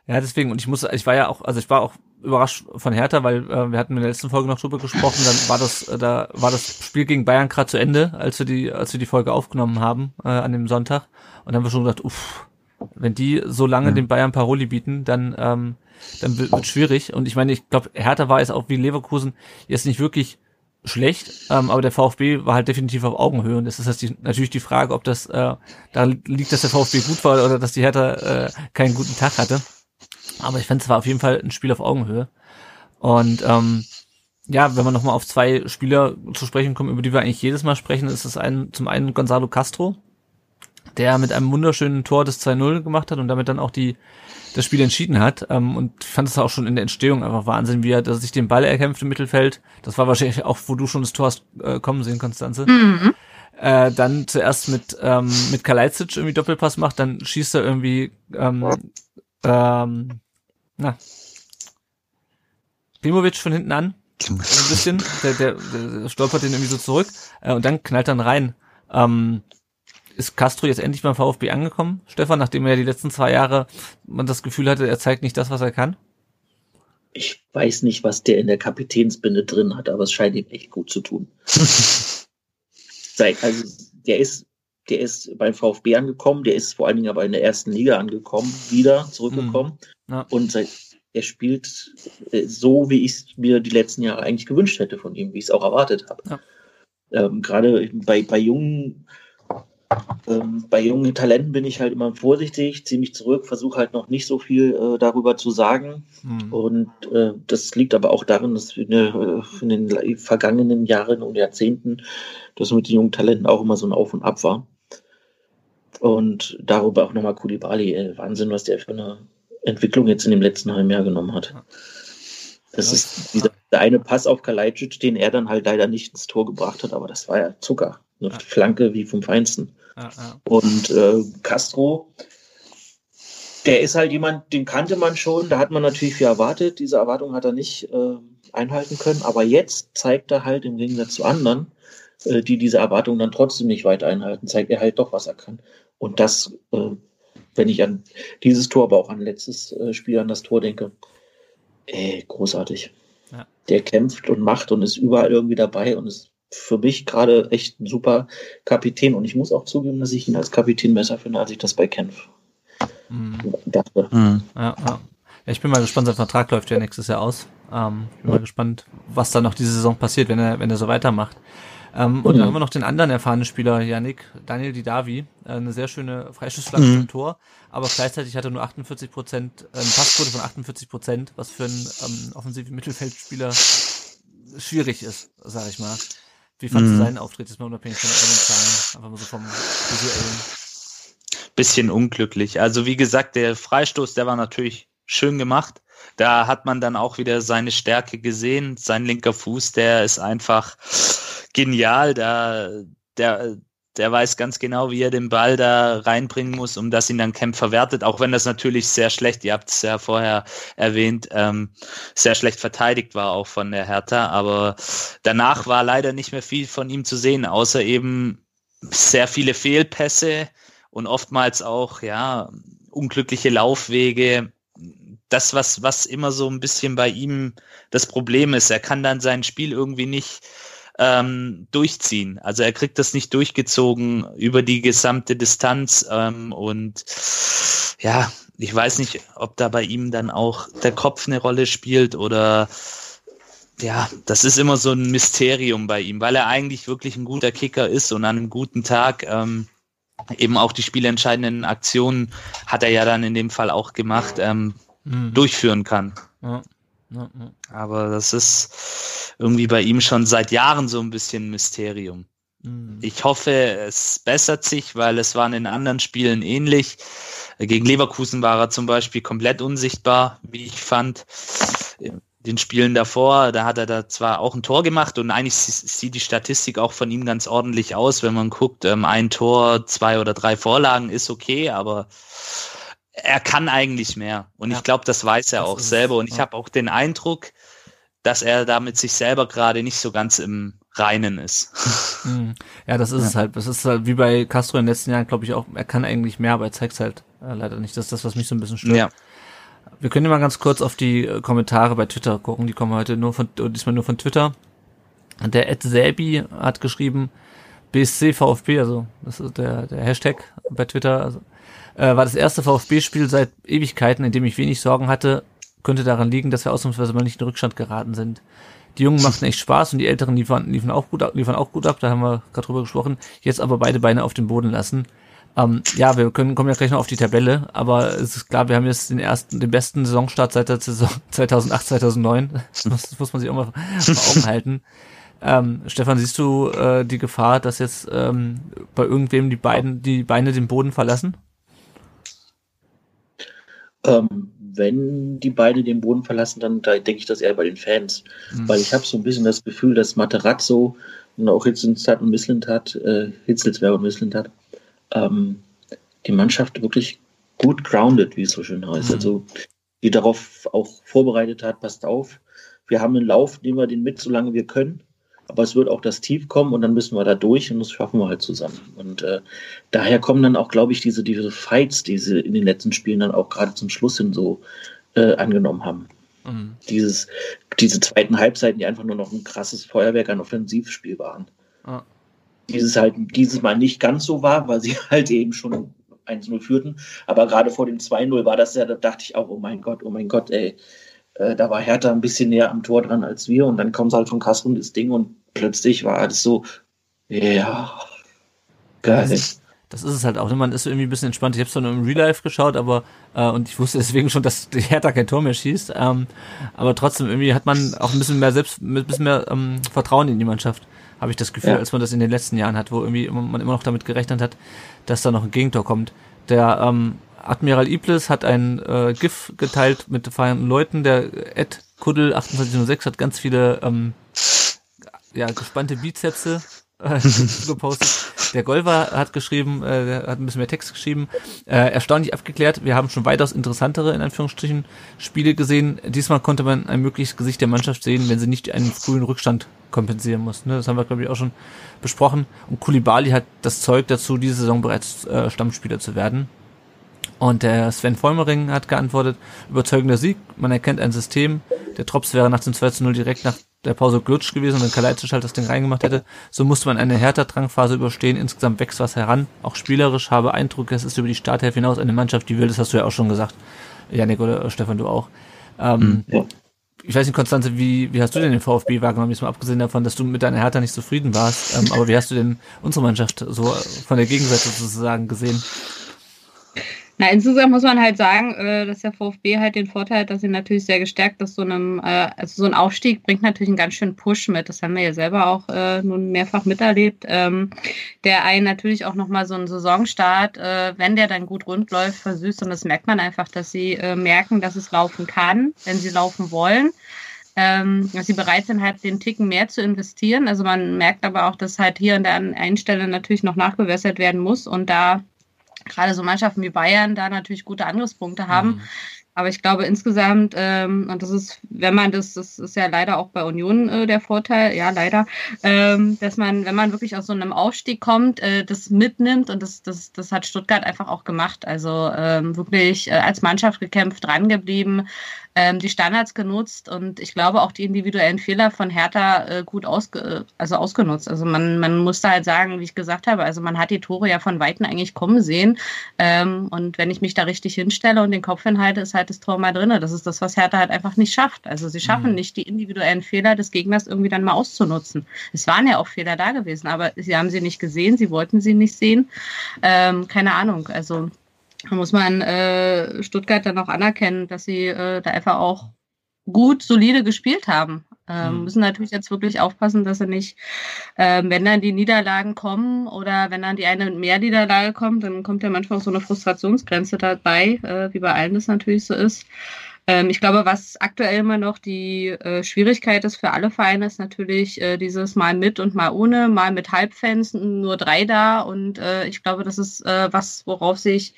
ja, deswegen, und ich muss, ich war ja auch, also ich war auch überrascht von Hertha, weil äh, wir hatten in der letzten Folge noch drüber gesprochen, dann war das, äh, da war das Spiel gegen Bayern gerade zu Ende, als wir die, als wir die Folge aufgenommen haben äh, an dem Sonntag. Und dann haben wir schon gedacht, uff, wenn die so lange ja. den Bayern Paroli bieten, dann, ähm, dann wird, schwierig. Und ich meine, ich glaube, Hertha war jetzt auch wie Leverkusen jetzt nicht wirklich schlecht, ähm, aber der VfB war halt definitiv auf Augenhöhe. Und das ist jetzt die, natürlich die Frage, ob das äh, da liegt, dass der VfB gut war oder dass die Hertha äh, keinen guten Tag hatte. Aber ich fand es war auf jeden Fall ein Spiel auf Augenhöhe. Und ähm, ja, wenn wir nochmal auf zwei Spieler zu sprechen kommen, über die wir eigentlich jedes Mal sprechen, ist es ein, zum einen Gonzalo Castro, der mit einem wunderschönen Tor das 2-0 gemacht hat und damit dann auch die, das Spiel entschieden hat. Ähm, und fand es auch schon in der Entstehung einfach Wahnsinn, wie er dass sich den Ball erkämpft im Mittelfeld. Das war wahrscheinlich auch, wo du schon das Tor hast äh, kommen sehen, Konstanze. Mhm. Äh, dann zuerst mit, ähm, mit Kalajdzic irgendwie Doppelpass macht, dann schießt er irgendwie ähm, ähm, na, Klimovic von hinten an. Ein bisschen. Der, der, der stolpert den irgendwie so zurück. Äh, und dann knallt dann rein. Ähm, ist Castro jetzt endlich beim VfB angekommen, Stefan, nachdem er ja die letzten zwei Jahre man das Gefühl hatte, er zeigt nicht das, was er kann? Ich weiß nicht, was der in der Kapitänsbinde drin hat, aber es scheint ihm echt gut zu tun. also, der ist, der ist beim VfB angekommen, der ist vor allen Dingen aber in der ersten Liga angekommen, wieder zurückgekommen. Mhm. Ja. Und seit, er spielt äh, so, wie ich es mir die letzten Jahre eigentlich gewünscht hätte von ihm, wie ich es auch erwartet habe. Ja. Ähm, Gerade bei, bei jungen ähm, bei jungen Talenten bin ich halt immer vorsichtig, ziehe mich zurück, versuche halt noch nicht so viel äh, darüber zu sagen. Mhm. Und äh, das liegt aber auch darin, dass wir äh, in den vergangenen Jahren und Jahrzehnten das mit den jungen Talenten auch immer so ein Auf und Ab war. Und darüber auch nochmal Kulibali. Äh, Wahnsinn, was der für eine Entwicklung jetzt in dem letzten halben Jahr genommen hat. Das ist dieser, der eine Pass auf Kalajdzic, den er dann halt leider nicht ins Tor gebracht hat, aber das war ja Zucker. Eine ja. Flanke wie vom Feinsten. Ja, ja. Und äh, Castro, der ist halt jemand, den kannte man schon, da hat man natürlich viel erwartet. Diese Erwartung hat er nicht äh, einhalten können. Aber jetzt zeigt er halt im Gegensatz zu anderen, äh, die diese Erwartung dann trotzdem nicht weiter einhalten, zeigt er halt doch, was er kann. Und das, äh, wenn ich an dieses Tor, aber auch an letztes äh, Spiel, an das Tor denke, ey, großartig. Ja. Der kämpft und macht und ist überall irgendwie dabei und ist für mich gerade echt ein super Kapitän. Und ich muss auch zugeben, dass ich ihn als Kapitän besser finde, als ich das bei Kempf mhm. dachte. Mhm. Ja, ja. ich bin mal gespannt, sein Vertrag läuft ja nächstes Jahr aus. Ähm, ich bin mal gespannt, was da noch diese Saison passiert, wenn er, wenn er so weitermacht. Ähm, und mhm. dann haben wir noch den anderen erfahrenen Spieler, Yannick, Daniel Didavi, äh, eine sehr schöne Freischussflanke mhm. zum Tor, aber gleichzeitig hat er nur 48 Prozent, äh, eine Passquote von 48 Prozent, was für einen ähm, offensiven Mittelfeldspieler schwierig ist, sage ich mal. Wie fandest mhm. du seinen Auftritt jetzt mal unabhängig von den Zahlen, einfach mal so vom visuellen? Bisschen unglücklich. Also wie gesagt, der Freistoß, der war natürlich schön gemacht. Da hat man dann auch wieder seine Stärke gesehen. Sein linker Fuß, der ist einfach genial. Da, der, der weiß ganz genau, wie er den Ball da reinbringen muss, um dass ihn dann Kemp verwertet, auch wenn das natürlich sehr schlecht, ihr habt es ja vorher erwähnt, ähm, sehr schlecht verteidigt war auch von der Hertha, aber danach war leider nicht mehr viel von ihm zu sehen, außer eben sehr viele Fehlpässe und oftmals auch, ja, unglückliche Laufwege. Das, was, was immer so ein bisschen bei ihm das Problem ist, er kann dann sein Spiel irgendwie nicht ähm, durchziehen. Also er kriegt das nicht durchgezogen über die gesamte Distanz ähm, und ja, ich weiß nicht, ob da bei ihm dann auch der Kopf eine Rolle spielt oder ja, das ist immer so ein Mysterium bei ihm, weil er eigentlich wirklich ein guter Kicker ist und an einem guten Tag ähm, eben auch die spielentscheidenden Aktionen hat er ja dann in dem Fall auch gemacht, ähm, mhm. durchführen kann. Ja. Ja, ja. Aber das ist irgendwie bei ihm schon seit Jahren so ein bisschen ein Mysterium. Mhm. Ich hoffe, es bessert sich, weil es war in anderen Spielen ähnlich. Gegen Leverkusen war er zum Beispiel komplett unsichtbar, wie ich fand. In den Spielen davor, da hat er da zwar auch ein Tor gemacht und eigentlich sieht die Statistik auch von ihm ganz ordentlich aus, wenn man guckt, ähm, ein Tor, zwei oder drei Vorlagen ist okay, aber er kann eigentlich mehr. Und ja. ich glaube, das weiß er das auch selber. Und ich ja. habe auch den Eindruck, dass er damit sich selber gerade nicht so ganz im Reinen ist. Hm. Ja, das ist ja. es halt. Das ist halt wie bei Castro in den letzten Jahren, glaube ich auch, er kann eigentlich mehr, aber er zeigt es halt äh, leider nicht. Das ist das, was mich so ein bisschen stört. Ja. Wir können ja mal ganz kurz auf die äh, Kommentare bei Twitter gucken. Die kommen heute nur von, diesmal nur von Twitter. Der Ed Selby hat geschrieben, BSC VfB, also das ist der, der Hashtag bei Twitter, also äh, war das erste VfB-Spiel seit Ewigkeiten, in dem ich wenig Sorgen hatte. Könnte daran liegen, dass wir ausnahmsweise mal nicht in Rückstand geraten sind. Die Jungen machten echt Spaß und die Älteren liefern, liefern, auch, gut, liefern auch gut ab, da haben wir gerade drüber gesprochen. Jetzt aber beide Beine auf den Boden lassen. Ähm, ja, wir können, kommen ja gleich noch auf die Tabelle, aber es ist klar, wir haben jetzt den ersten, den besten Saisonstart seit der Saison 2008, 2009. Das muss, das muss man sich auch mal vor Augen halten. Ähm, Stefan, siehst du äh, die Gefahr, dass jetzt ähm, bei irgendwem die beiden die Beine den Boden verlassen? Ähm, wenn die beide den Boden verlassen, dann da denke ich das eher bei den Fans. Mhm. Weil ich habe so ein bisschen das Gefühl, dass Materazzo und auch Hitzelsberg und Misslintat, äh, Hitzelsberg und Misslintat, ähm, die Mannschaft wirklich gut grounded, wie es so schön heißt. Mhm. Also die darauf auch vorbereitet hat, passt auf, wir haben einen Lauf, nehmen wir den mit, solange wir können aber es wird auch das Tief kommen und dann müssen wir da durch und das schaffen wir halt zusammen. Und äh, daher kommen dann auch, glaube ich, diese, diese Fights, die sie in den letzten Spielen dann auch gerade zum Schluss hin so äh, angenommen haben. Mhm. Dieses, diese zweiten Halbzeiten, die einfach nur noch ein krasses Feuerwerk an Offensivspiel waren. Mhm. Dieses halt dieses Mal nicht ganz so war, weil sie halt eben schon 1-0 führten. Aber gerade vor dem 2-0 war das ja, da dachte ich auch, oh mein Gott, oh mein Gott, ey, äh, da war Hertha ein bisschen näher am Tor dran als wir und dann kommt halt von Kassel das Ding und plötzlich war alles so, ja, geil. Das ist, das ist es halt auch. Man ist irgendwie ein bisschen entspannt. Ich habe es nur im Real Life geschaut, aber äh, und ich wusste deswegen schon, dass die Hertha kein Tor mehr schießt. Ähm, aber trotzdem irgendwie hat man auch ein bisschen mehr selbst, ein bisschen mehr ähm, Vertrauen in die Mannschaft, habe ich das Gefühl, ja. als man das in den letzten Jahren hat, wo irgendwie man immer noch damit gerechnet hat, dass da noch ein Gegentor kommt. Der ähm, Admiral Iblis hat ein äh, GIF geteilt mit feiernden Leuten. Der Ed Kuddel 2806 hat ganz viele ähm, ja, gespannte Bizepse äh, gepostet. Der Golver hat geschrieben, äh, der hat ein bisschen mehr Text geschrieben. Äh, erstaunlich abgeklärt. Wir haben schon weitaus interessantere, in Anführungsstrichen, Spiele gesehen. Diesmal konnte man ein mögliches Gesicht der Mannschaft sehen, wenn sie nicht einen frühen Rückstand kompensieren muss. Ne? Das haben wir, glaube ich, auch schon besprochen. Und Kulibali hat das Zeug dazu, diese Saison bereits äh, Stammspieler zu werden. Und der Sven Vollmering hat geantwortet, überzeugender Sieg, man erkennt ein System. Der Trops wäre nach dem 2 zu 0 direkt nach der Pause glutsch gewesen, wenn Kalajdzic halt das Ding reingemacht hätte. So musste man eine härter Drangphase überstehen. Insgesamt wächst was heran. Auch spielerisch habe Eindruck, es ist über die Starthilfe hinaus eine Mannschaft, die will. Das hast du ja auch schon gesagt. Janik oder Stefan, du auch. Ähm, ja. Ich weiß nicht, Konstanze, wie, wie hast du denn den VfB wahrgenommen? Jetzt mal abgesehen davon, dass du mit deiner Hertha nicht zufrieden warst. Ähm, aber wie hast du denn unsere Mannschaft so von der Gegenseite sozusagen gesehen? Na, insgesamt muss man halt sagen, äh, dass der VfB halt den Vorteil hat, dass sie natürlich sehr gestärkt ist. So einem, äh, also so ein Aufstieg bringt natürlich einen ganz schönen Push mit. Das haben wir ja selber auch äh, nun mehrfach miterlebt. Ähm, der einen natürlich auch nochmal so einen Saisonstart, wenn der dann gut rund läuft, versüßt. Und das merkt man einfach, dass sie merken, dass es laufen kann, wenn sie laufen wollen. Ähm, dass sie bereit sind, halt den Ticken mehr zu investieren. Also man merkt aber auch, dass halt hier an einer Stelle natürlich noch nachgewässert werden muss. Und da gerade so Mannschaften wie Bayern da natürlich gute Angriffspunkte haben. Mhm. Aber ich glaube insgesamt, ähm, und das ist, wenn man das, das ist ja leider auch bei Union äh, der Vorteil, ja leider, ähm, dass man, wenn man wirklich aus so einem Aufstieg kommt, äh, das mitnimmt und das, das, das hat Stuttgart einfach auch gemacht. Also ähm, wirklich äh, als Mannschaft gekämpft, drangeblieben, ähm, die Standards genutzt und ich glaube auch die individuellen Fehler von Hertha äh, gut ausge also ausgenutzt. Also man, man musste halt sagen, wie ich gesagt habe, also man hat die Tore ja von Weitem eigentlich kommen sehen. Ähm, und wenn ich mich da richtig hinstelle und den Kopf hinhalte, ist halt das Tor mal drin. Das ist das, was Hertha halt einfach nicht schafft. Also sie schaffen mhm. nicht, die individuellen Fehler des Gegners irgendwie dann mal auszunutzen. Es waren ja auch Fehler da gewesen, aber sie haben sie nicht gesehen, sie wollten sie nicht sehen. Ähm, keine Ahnung. Also da muss man äh, Stuttgart dann auch anerkennen, dass sie äh, da einfach auch gut, solide gespielt haben. Ähm, mhm. Müssen natürlich jetzt wirklich aufpassen, dass sie nicht, äh, wenn dann die Niederlagen kommen oder wenn dann die eine mehr Niederlage kommt, dann kommt ja manchmal auch so eine Frustrationsgrenze dabei, äh, wie bei allen das natürlich so ist. Ähm, ich glaube, was aktuell immer noch die äh, Schwierigkeit ist für alle Vereine, ist natürlich äh, dieses Mal mit und mal ohne, mal mit Halbfans, nur drei da. Und äh, ich glaube, das ist äh, was, worauf sich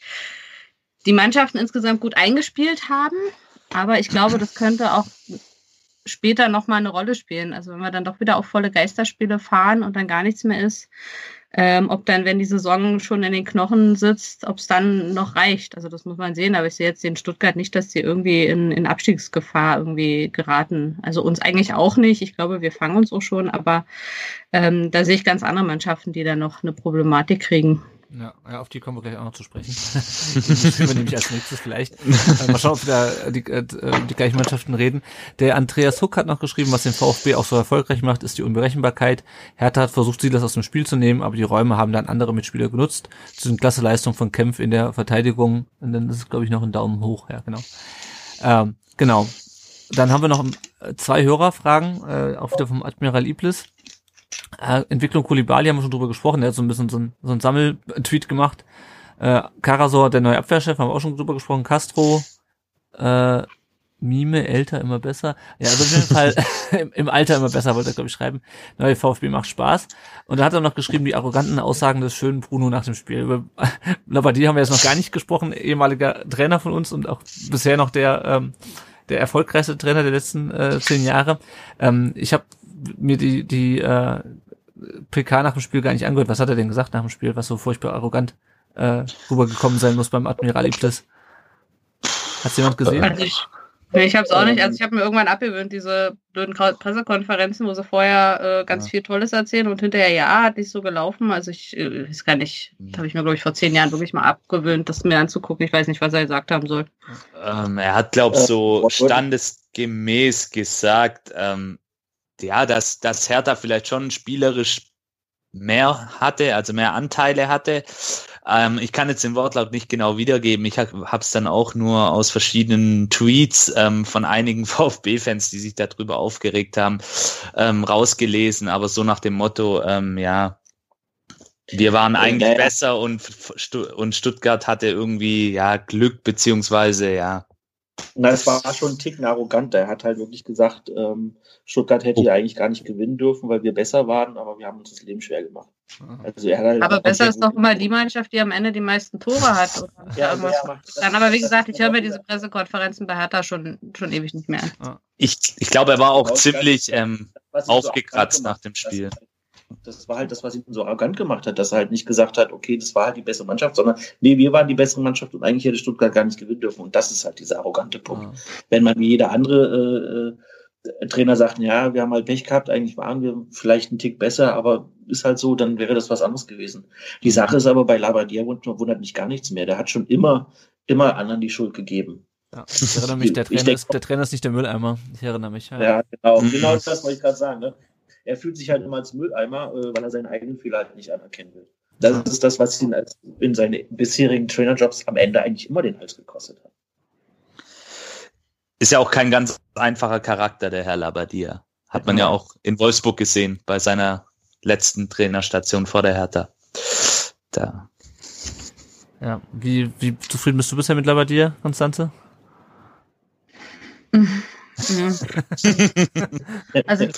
die Mannschaften insgesamt gut eingespielt haben. Aber ich glaube, das könnte auch später nochmal eine Rolle spielen. Also wenn wir dann doch wieder auf volle Geisterspiele fahren und dann gar nichts mehr ist, ähm, ob dann, wenn die Saison schon in den Knochen sitzt, ob es dann noch reicht. Also das muss man sehen. Aber ich sehe jetzt in Stuttgart nicht, dass sie irgendwie in, in Abstiegsgefahr irgendwie geraten. Also uns eigentlich auch nicht. Ich glaube, wir fangen uns auch schon. Aber ähm, da sehe ich ganz andere Mannschaften, die da noch eine Problematik kriegen. Ja, ja, auf die kommen wir gleich auch noch zu sprechen. das wir nämlich als nächstes vielleicht. Äh, mal schauen, ob wir da die, äh, die gleichen Mannschaften reden. Der Andreas Huck hat noch geschrieben, was den VfB auch so erfolgreich macht, ist die Unberechenbarkeit. Hertha hat versucht, sie das aus dem Spiel zu nehmen, aber die Räume haben dann andere Mitspieler genutzt. Zu den klasse Leistung von Kempf in der Verteidigung. Und dann ist es, glaube ich, noch ein Daumen hoch. Ja, genau. Ähm, genau. Dann haben wir noch äh, zwei Hörerfragen, äh, auch wieder vom Admiral Iblis. Äh, Entwicklung Kulibali haben wir schon drüber gesprochen, der hat so ein bisschen so ein, so ein Sammeltweet gemacht. Äh, Karasor, der neue Abwehrchef, haben wir auch schon drüber gesprochen. Castro, äh, Mime, älter, immer besser. Ja, also auf jeden Fall im, im, Alter immer besser, wollte er, glaube ich, schreiben. Neue VfB macht Spaß. Und da hat er noch geschrieben, die arroganten Aussagen des schönen Bruno nach dem Spiel. Über Labadie haben wir jetzt noch gar nicht gesprochen, ehemaliger Trainer von uns und auch bisher noch der, ähm, der erfolgreichste Trainer der letzten äh, zehn Jahre. Ähm, ich habe mir die, die äh, PK nach dem Spiel gar nicht angehört. Was hat er denn gesagt nach dem Spiel, was so furchtbar arrogant äh, rübergekommen sein muss beim Admiral Iblis? Hat jemand gesehen? Also ich, nee, ich habe es auch nicht. Also ich habe mir irgendwann abgewöhnt, diese blöden Pressekonferenzen, wo sie vorher äh, ganz ja. viel Tolles erzählen und hinterher, ja, hat nicht so gelaufen. Also ich äh, weiß gar nicht, das habe ich mir, glaube ich, vor zehn Jahren wirklich mal abgewöhnt, das mir anzugucken. Ich weiß nicht, was er gesagt haben soll. Ähm, er hat, glaube ich, so standesgemäß gesagt, ähm, ja, dass, dass Hertha vielleicht schon spielerisch mehr hatte, also mehr Anteile hatte. Ähm, ich kann jetzt den Wortlaut nicht genau wiedergeben. Ich habe es dann auch nur aus verschiedenen Tweets ähm, von einigen VfB-Fans, die sich darüber aufgeregt haben, ähm, rausgelesen. Aber so nach dem Motto, ähm, ja, wir waren eigentlich ja. besser und, und Stuttgart hatte irgendwie ja Glück beziehungsweise ja Na, es war schon ein Ticken arrogant. Er hat halt wirklich gesagt, ähm, Stuttgart hätte ja eigentlich gar nicht gewinnen dürfen, weil wir besser waren, aber wir haben uns das Leben schwer gemacht. Also er hat halt aber besser ist doch immer die Mannschaft, die am Ende die meisten Tore hat. Oder ja, ja, dann aber wie gesagt, ich höre mir diese Pressekonferenzen bei Hertha schon, schon ewig nicht mehr an. Ich, ich glaube, er war auch ziemlich ähm, aufgekratzt nach dem Spiel das war halt das, was ihn so arrogant gemacht hat, dass er halt nicht gesagt hat, okay, das war halt die bessere Mannschaft, sondern nee, wir waren die bessere Mannschaft und eigentlich hätte Stuttgart gar nicht gewinnen dürfen. Und das ist halt dieser arrogante Punkt. Ja. Wenn man wie jeder andere äh, äh, Trainer sagt, ja, wir haben halt Pech gehabt, eigentlich waren wir vielleicht einen Tick besser, aber ist halt so, dann wäre das was anderes gewesen. Die Sache ist aber bei Labadia wundert mich gar nichts mehr. Der hat schon immer, immer anderen die Schuld gegeben. Ja, ich erinnere mich, der Trainer, ist, der Trainer ist nicht der Mülleimer. Ich erinnere mich. Ja, ja genau. Genau das wollte ich gerade sagen. Ne? Er fühlt sich halt immer als Mülleimer, äh, weil er seinen eigenen Fehler halt nicht anerkennen will. Das ist das, was ihn als, in seinen bisherigen Trainerjobs am Ende eigentlich immer den Hals gekostet hat. Ist ja auch kein ganz einfacher Charakter, der Herr Labadia. Hat man ja, ja auch in Wolfsburg gesehen, bei seiner letzten Trainerstation vor der Hertha. Da. Ja, wie, wie zufrieden bist du bisher mit Labadia, Konstanze? Also,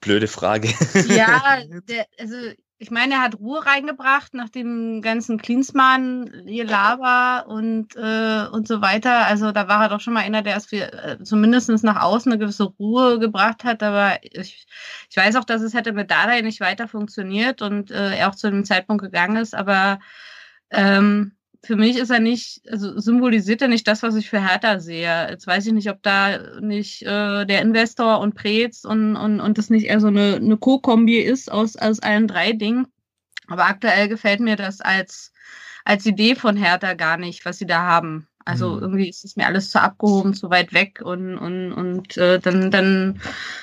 Blöde Frage. Ja, der, also ich meine, er hat Ruhe reingebracht nach dem ganzen Klinsmann, Lava und, äh, und so weiter. Also da war er doch schon mal einer, der es für, äh, zumindest nach außen eine gewisse Ruhe gebracht hat. Aber ich, ich weiß auch, dass es hätte mit Dada nicht weiter funktioniert und äh, er auch zu dem Zeitpunkt gegangen ist. Aber ähm, für mich ist er nicht, also symbolisiert er nicht das, was ich für Hertha sehe. Jetzt weiß ich nicht, ob da nicht äh, der Investor und Preetz und, und, und das nicht eher so eine, eine Co-Kombi ist aus, aus allen drei Dingen. Aber aktuell gefällt mir das als, als Idee von Hertha gar nicht, was sie da haben. Also mhm. irgendwie ist es mir alles zu abgehoben, zu weit weg und, und, und äh, dann, dann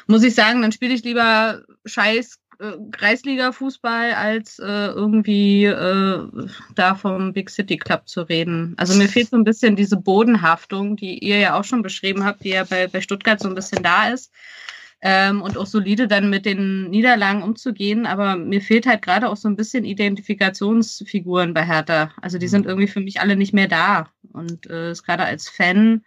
muss ich sagen, dann spiele ich lieber scheiß äh, Kreisliga-Fußball, als äh, irgendwie äh, da vom Big City Club zu reden. Also mir fehlt so ein bisschen diese Bodenhaftung, die ihr ja auch schon beschrieben habt, die ja bei, bei Stuttgart so ein bisschen da ist. Ähm, und auch solide dann mit den Niederlagen umzugehen. Aber mir fehlt halt gerade auch so ein bisschen Identifikationsfiguren bei Hertha. Also die sind mhm. irgendwie für mich alle nicht mehr da. Und äh, ist gerade als Fan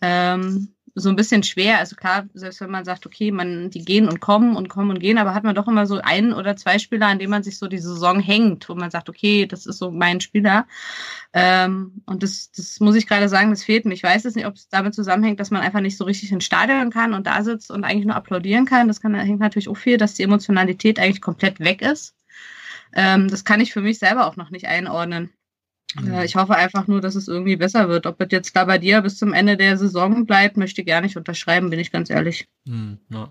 ähm, so ein bisschen schwer. Also klar, selbst wenn man sagt, okay, man, die gehen und kommen und kommen und gehen, aber hat man doch immer so ein oder zwei Spieler, an denen man sich so die Saison hängt, wo man sagt, okay, das ist so mein Spieler. Ähm, und das, das muss ich gerade sagen, das fehlt mir. Ich weiß es nicht, ob es damit zusammenhängt, dass man einfach nicht so richtig ins Stadion kann und da sitzt und eigentlich nur applaudieren kann. Das kann, hängt natürlich auch viel, dass die Emotionalität eigentlich komplett weg ist. Ähm, das kann ich für mich selber auch noch nicht einordnen. Mhm. Ich hoffe einfach nur, dass es irgendwie besser wird. Ob es jetzt da bei dir bis zum Ende der Saison bleibt, möchte ich gar nicht unterschreiben, bin ich ganz ehrlich. Hm, ja,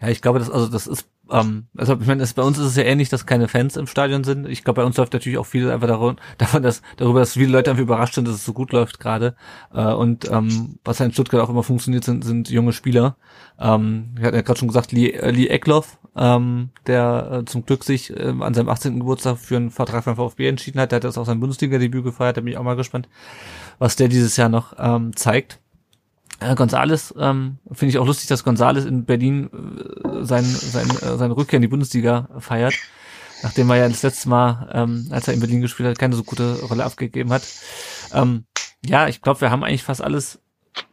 ja, ich glaube, das, also das ist, ähm, also ich meine, das, bei uns ist es ja ähnlich, dass keine Fans im Stadion sind. Ich glaube, bei uns läuft natürlich auch viel einfach darum, davon, dass darüber, dass viele Leute einfach überrascht sind, dass es so gut läuft gerade. Äh, und ähm, was ja in Stuttgart auch immer funktioniert, sind, sind junge Spieler. Ähm, ich hatte ja gerade schon gesagt, Lee, äh, Lee Eckloff, ähm, der äh, zum Glück sich äh, an seinem 18. Geburtstag für einen Vertrag beim VfB entschieden hat. Der hat jetzt auch sein Bundesliga-Debüt gefeiert. Da bin ich auch mal gespannt, was der dieses Jahr noch ähm, zeigt. Äh, Gonzales, ähm, finde ich auch lustig, dass Gonzales in Berlin äh, sein, sein, äh, seine Rückkehr in die Bundesliga feiert. Nachdem er ja das letzte Mal, ähm, als er in Berlin gespielt hat, keine so gute Rolle abgegeben hat. Ähm, ja, ich glaube, wir haben eigentlich fast alles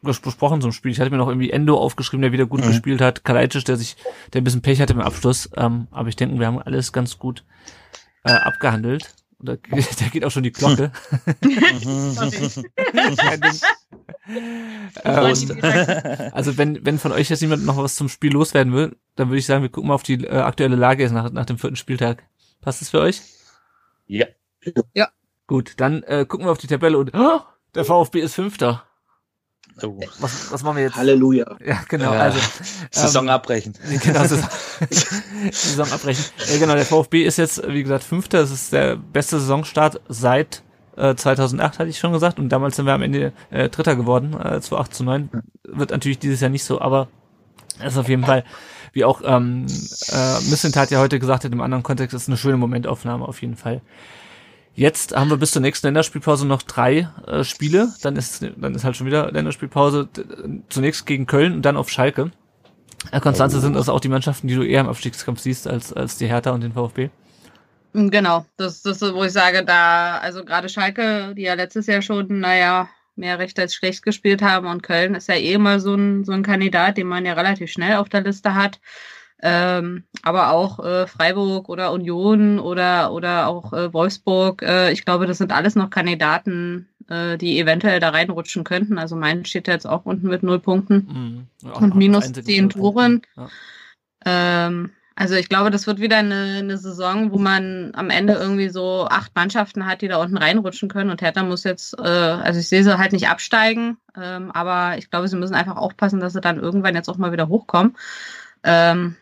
besprochen zum Spiel. Ich hatte mir noch irgendwie Endo aufgeschrieben, der wieder gut mhm. gespielt hat. Kalajdzic, der sich, der ein bisschen Pech hatte im Abschluss. Ähm, aber ich denke, wir haben alles ganz gut äh, abgehandelt. Und da, da geht auch schon die Glocke. ähm, also wenn, wenn von euch jetzt jemand noch was zum Spiel loswerden will, dann würde ich sagen, wir gucken mal auf die äh, aktuelle Lage jetzt nach, nach dem vierten Spieltag. Passt das für euch? Ja. Ja. Gut, dann äh, gucken wir auf die Tabelle und oh, der VfB ist Fünfter. Oh. Was, was machen wir jetzt? Halleluja. Ja, genau. Ja. Also, Saison ähm, abbrechen. Genau, Saison abbrechen. Ja, genau, der VfB ist jetzt, wie gesagt, Fünfter. Das ist der beste Saisonstart seit äh, 2008, hatte ich schon gesagt. Und damals sind wir am Ende äh, Dritter geworden, äh, 2008 zu 9. Wird natürlich dieses Jahr nicht so, aber es ist auf jeden Fall, wie auch ähm, äh, Missentat ja heute gesagt hat, im anderen Kontext, ist eine schöne Momentaufnahme auf jeden Fall. Jetzt haben wir bis zur nächsten Länderspielpause noch drei äh, Spiele. Dann ist, dann ist halt schon wieder Länderspielpause. Zunächst gegen Köln und dann auf Schalke. Herr Konstanze, oh. sind das auch die Mannschaften, die du eher im Abstiegskampf siehst als, als die Hertha und den VfB? Genau, das, das ist, wo ich sage, da, also gerade Schalke, die ja letztes Jahr schon, naja, mehr recht als schlecht gespielt haben. Und Köln ist ja eh immer so ein, so ein Kandidat, den man ja relativ schnell auf der Liste hat. Ähm, aber auch äh, Freiburg oder Union oder, oder auch äh, Wolfsburg. Äh, ich glaube, das sind alles noch Kandidaten, äh, die eventuell da reinrutschen könnten. Also mein steht jetzt auch unten mit null Punkten mhm. und minus zehn Toren. Ja. Ähm, also ich glaube, das wird wieder eine, eine Saison, wo man am Ende irgendwie so acht Mannschaften hat, die da unten reinrutschen können. Und Hertha muss jetzt, äh, also ich sehe sie halt nicht absteigen, ähm, aber ich glaube, sie müssen einfach aufpassen, dass sie dann irgendwann jetzt auch mal wieder hochkommen. Ähm,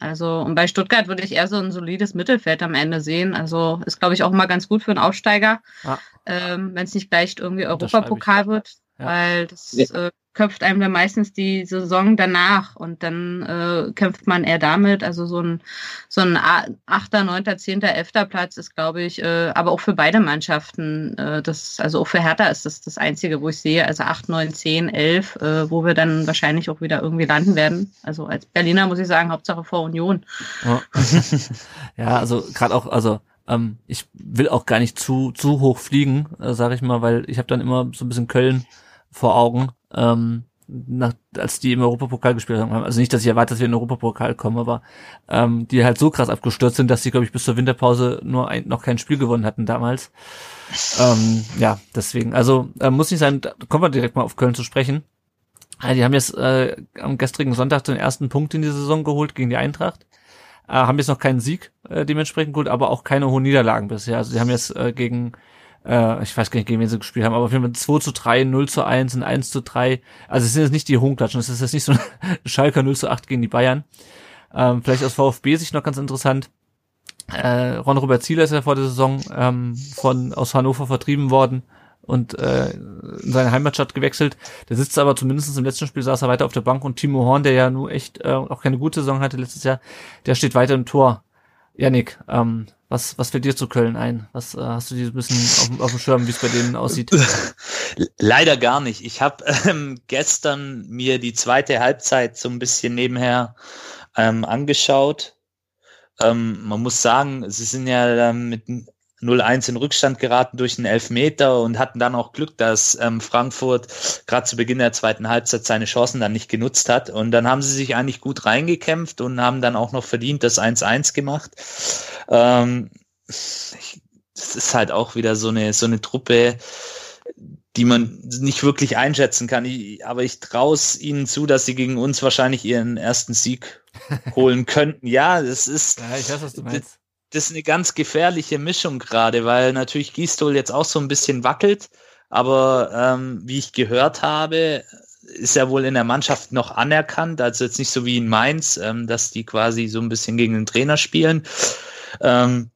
also, und bei Stuttgart würde ich eher so ein solides Mittelfeld am Ende sehen. Also ist, glaube ich, auch mal ganz gut für einen Aufsteiger, ja. ähm, wenn es nicht gleich irgendwie Europapokal wird, ja. weil das ja. äh, köpft einem dann meistens die Saison danach und dann äh, kämpft man eher damit. Also so ein so ein achter, neunter, zehnter, elfter Platz ist, glaube ich, äh, aber auch für beide Mannschaften. Äh, das also auch für Hertha ist das das einzige, wo ich sehe. Also acht, neun, zehn, elf, äh, wo wir dann wahrscheinlich auch wieder irgendwie landen werden. Also als Berliner muss ich sagen, Hauptsache vor Union. Ja, ja also gerade auch also ähm, ich will auch gar nicht zu zu hoch fliegen, äh, sage ich mal, weil ich habe dann immer so ein bisschen Köln vor Augen ähm, nach, als die im Europapokal gespielt haben. Also nicht, dass ich erwarte, dass wir in den Europapokal kommen, aber ähm, die halt so krass abgestürzt sind, dass sie, glaube ich, bis zur Winterpause nur ein, noch kein Spiel gewonnen hatten damals. Ähm, ja, deswegen. Also äh, muss nicht sein, da kommen wir direkt mal auf Köln zu sprechen. Äh, die haben jetzt äh, am gestrigen Sonntag den ersten Punkt in die Saison geholt gegen die Eintracht. Äh, haben jetzt noch keinen Sieg äh, dementsprechend geholt, aber auch keine hohen Niederlagen bisher. Also sie haben jetzt äh, gegen äh, ich weiß gar nicht, gegen wen sie gespielt haben, aber auf jeden Fall 2 zu 3, 0 zu 1 und 1 zu 3. Also es sind jetzt nicht die Hohenklatschen, es ist jetzt nicht so ein Schalker 0 zu 8 gegen die Bayern. Ähm, vielleicht aus VfB-Sicht noch ganz interessant. Äh, Ron-Robert Zieler ist ja vor der Saison ähm, von aus Hannover vertrieben worden und äh, in seine Heimatstadt gewechselt. Der sitzt aber zumindest im letzten Spiel saß er weiter auf der Bank und Timo Horn, der ja nur echt äh, auch keine gute Saison hatte letztes Jahr, der steht weiter im Tor. Janik, ähm, was, was fällt dir zu Köln ein? Was äh, hast du dir ein bisschen auf, auf dem Schirm, wie es bei denen aussieht? Leider gar nicht. Ich habe ähm, gestern mir die zweite Halbzeit so ein bisschen nebenher ähm, angeschaut. Ähm, man muss sagen, sie sind ja ähm, mit 0-1 in Rückstand geraten durch einen Elfmeter und hatten dann auch Glück, dass ähm, Frankfurt gerade zu Beginn der zweiten Halbzeit seine Chancen dann nicht genutzt hat. Und dann haben sie sich eigentlich gut reingekämpft und haben dann auch noch verdient das 1-1 gemacht. Ähm, ich, das ist halt auch wieder so eine, so eine Truppe, die man nicht wirklich einschätzen kann. Ich, aber ich traue es ihnen zu, dass sie gegen uns wahrscheinlich ihren ersten Sieg holen könnten. Ja, das ist. Ja, ich weiß, was du meinst das ist eine ganz gefährliche Mischung gerade, weil natürlich Gistol jetzt auch so ein bisschen wackelt, aber ähm, wie ich gehört habe, ist er wohl in der Mannschaft noch anerkannt, also jetzt nicht so wie in Mainz, ähm, dass die quasi so ein bisschen gegen den Trainer spielen. Ähm,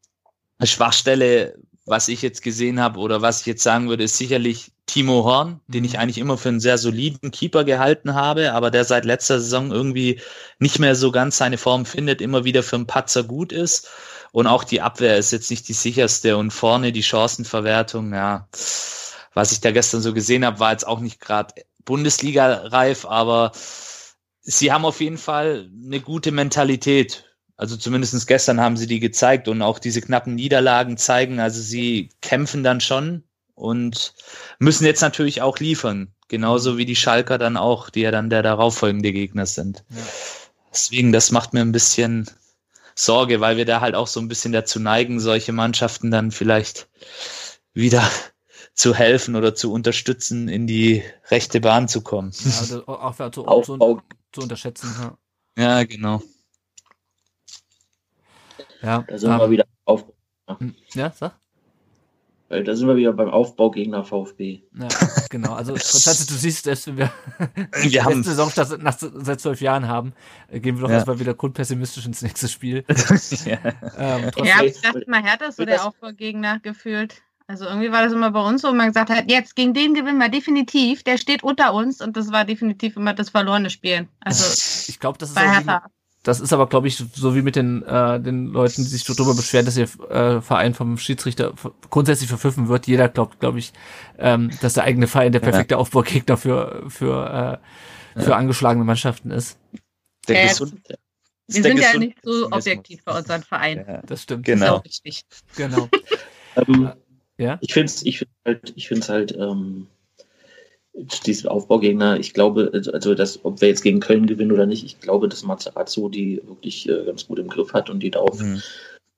Schwachstelle, was ich jetzt gesehen habe oder was ich jetzt sagen würde, ist sicherlich Timo Horn, den ich mhm. eigentlich immer für einen sehr soliden Keeper gehalten habe, aber der seit letzter Saison irgendwie nicht mehr so ganz seine Form findet, immer wieder für einen Patzer gut ist. Und auch die Abwehr ist jetzt nicht die sicherste und vorne die Chancenverwertung, ja, was ich da gestern so gesehen habe, war jetzt auch nicht gerade Bundesliga-reif, aber sie haben auf jeden Fall eine gute Mentalität. Also zumindestens gestern haben sie die gezeigt und auch diese knappen Niederlagen zeigen, also sie kämpfen dann schon und müssen jetzt natürlich auch liefern. Genauso wie die Schalker dann auch, die ja dann der darauffolgende Gegner sind. Ja. Deswegen, das macht mir ein bisschen Sorge, weil wir da halt auch so ein bisschen dazu neigen, solche Mannschaften dann vielleicht wieder zu helfen oder zu unterstützen, in die rechte Bahn zu kommen. Ja, also auch, zu, auch zu, zu, unterschätzen. Ja. ja, genau. Ja, da sind um, wir ähm, wieder auf. Hm, ja, sag. Weil da sind wir wieder beim Aufbaugegner VfB. Ja, genau. Also, Konstanze, du siehst, dass wir, wir haben Saison nach, seit zwölf Jahren haben, äh, gehen wir doch ja. erstmal wieder grundpessimistisch ins nächste Spiel. ja, ähm, ja ich dachte mal, Hertha ist so der Aufbaugegner gefühlt. Also irgendwie war das immer bei uns so, man gesagt hat, jetzt gegen den gewinnen wir definitiv, der steht unter uns und das war definitiv immer das verlorene Spiel. Also ich glaube, das ist bei Hertha. Das ist aber, glaube ich, so wie mit den, äh, den Leuten, die sich darüber beschweren, dass ihr äh, Verein vom Schiedsrichter grundsätzlich verpfiffen wird. Jeder glaubt, glaube ich, ähm, dass der eigene Verein der perfekte ja. Aufbaugegner für, für, äh, für ja. angeschlagene Mannschaften ist. Der äh, Gesund wir sind ja nicht so objektiv bei unseren Verein. Ja, das stimmt. Genau. Das ist genau. ähm, ja? Ich finde es ich find halt, ich find's halt ähm, diese Aufbaugegner, ich glaube, also, also dass, ob wir jetzt gegen Köln gewinnen oder nicht, ich glaube, dass Mazzarazzo die wirklich äh, ganz gut im Griff hat und die darauf mhm.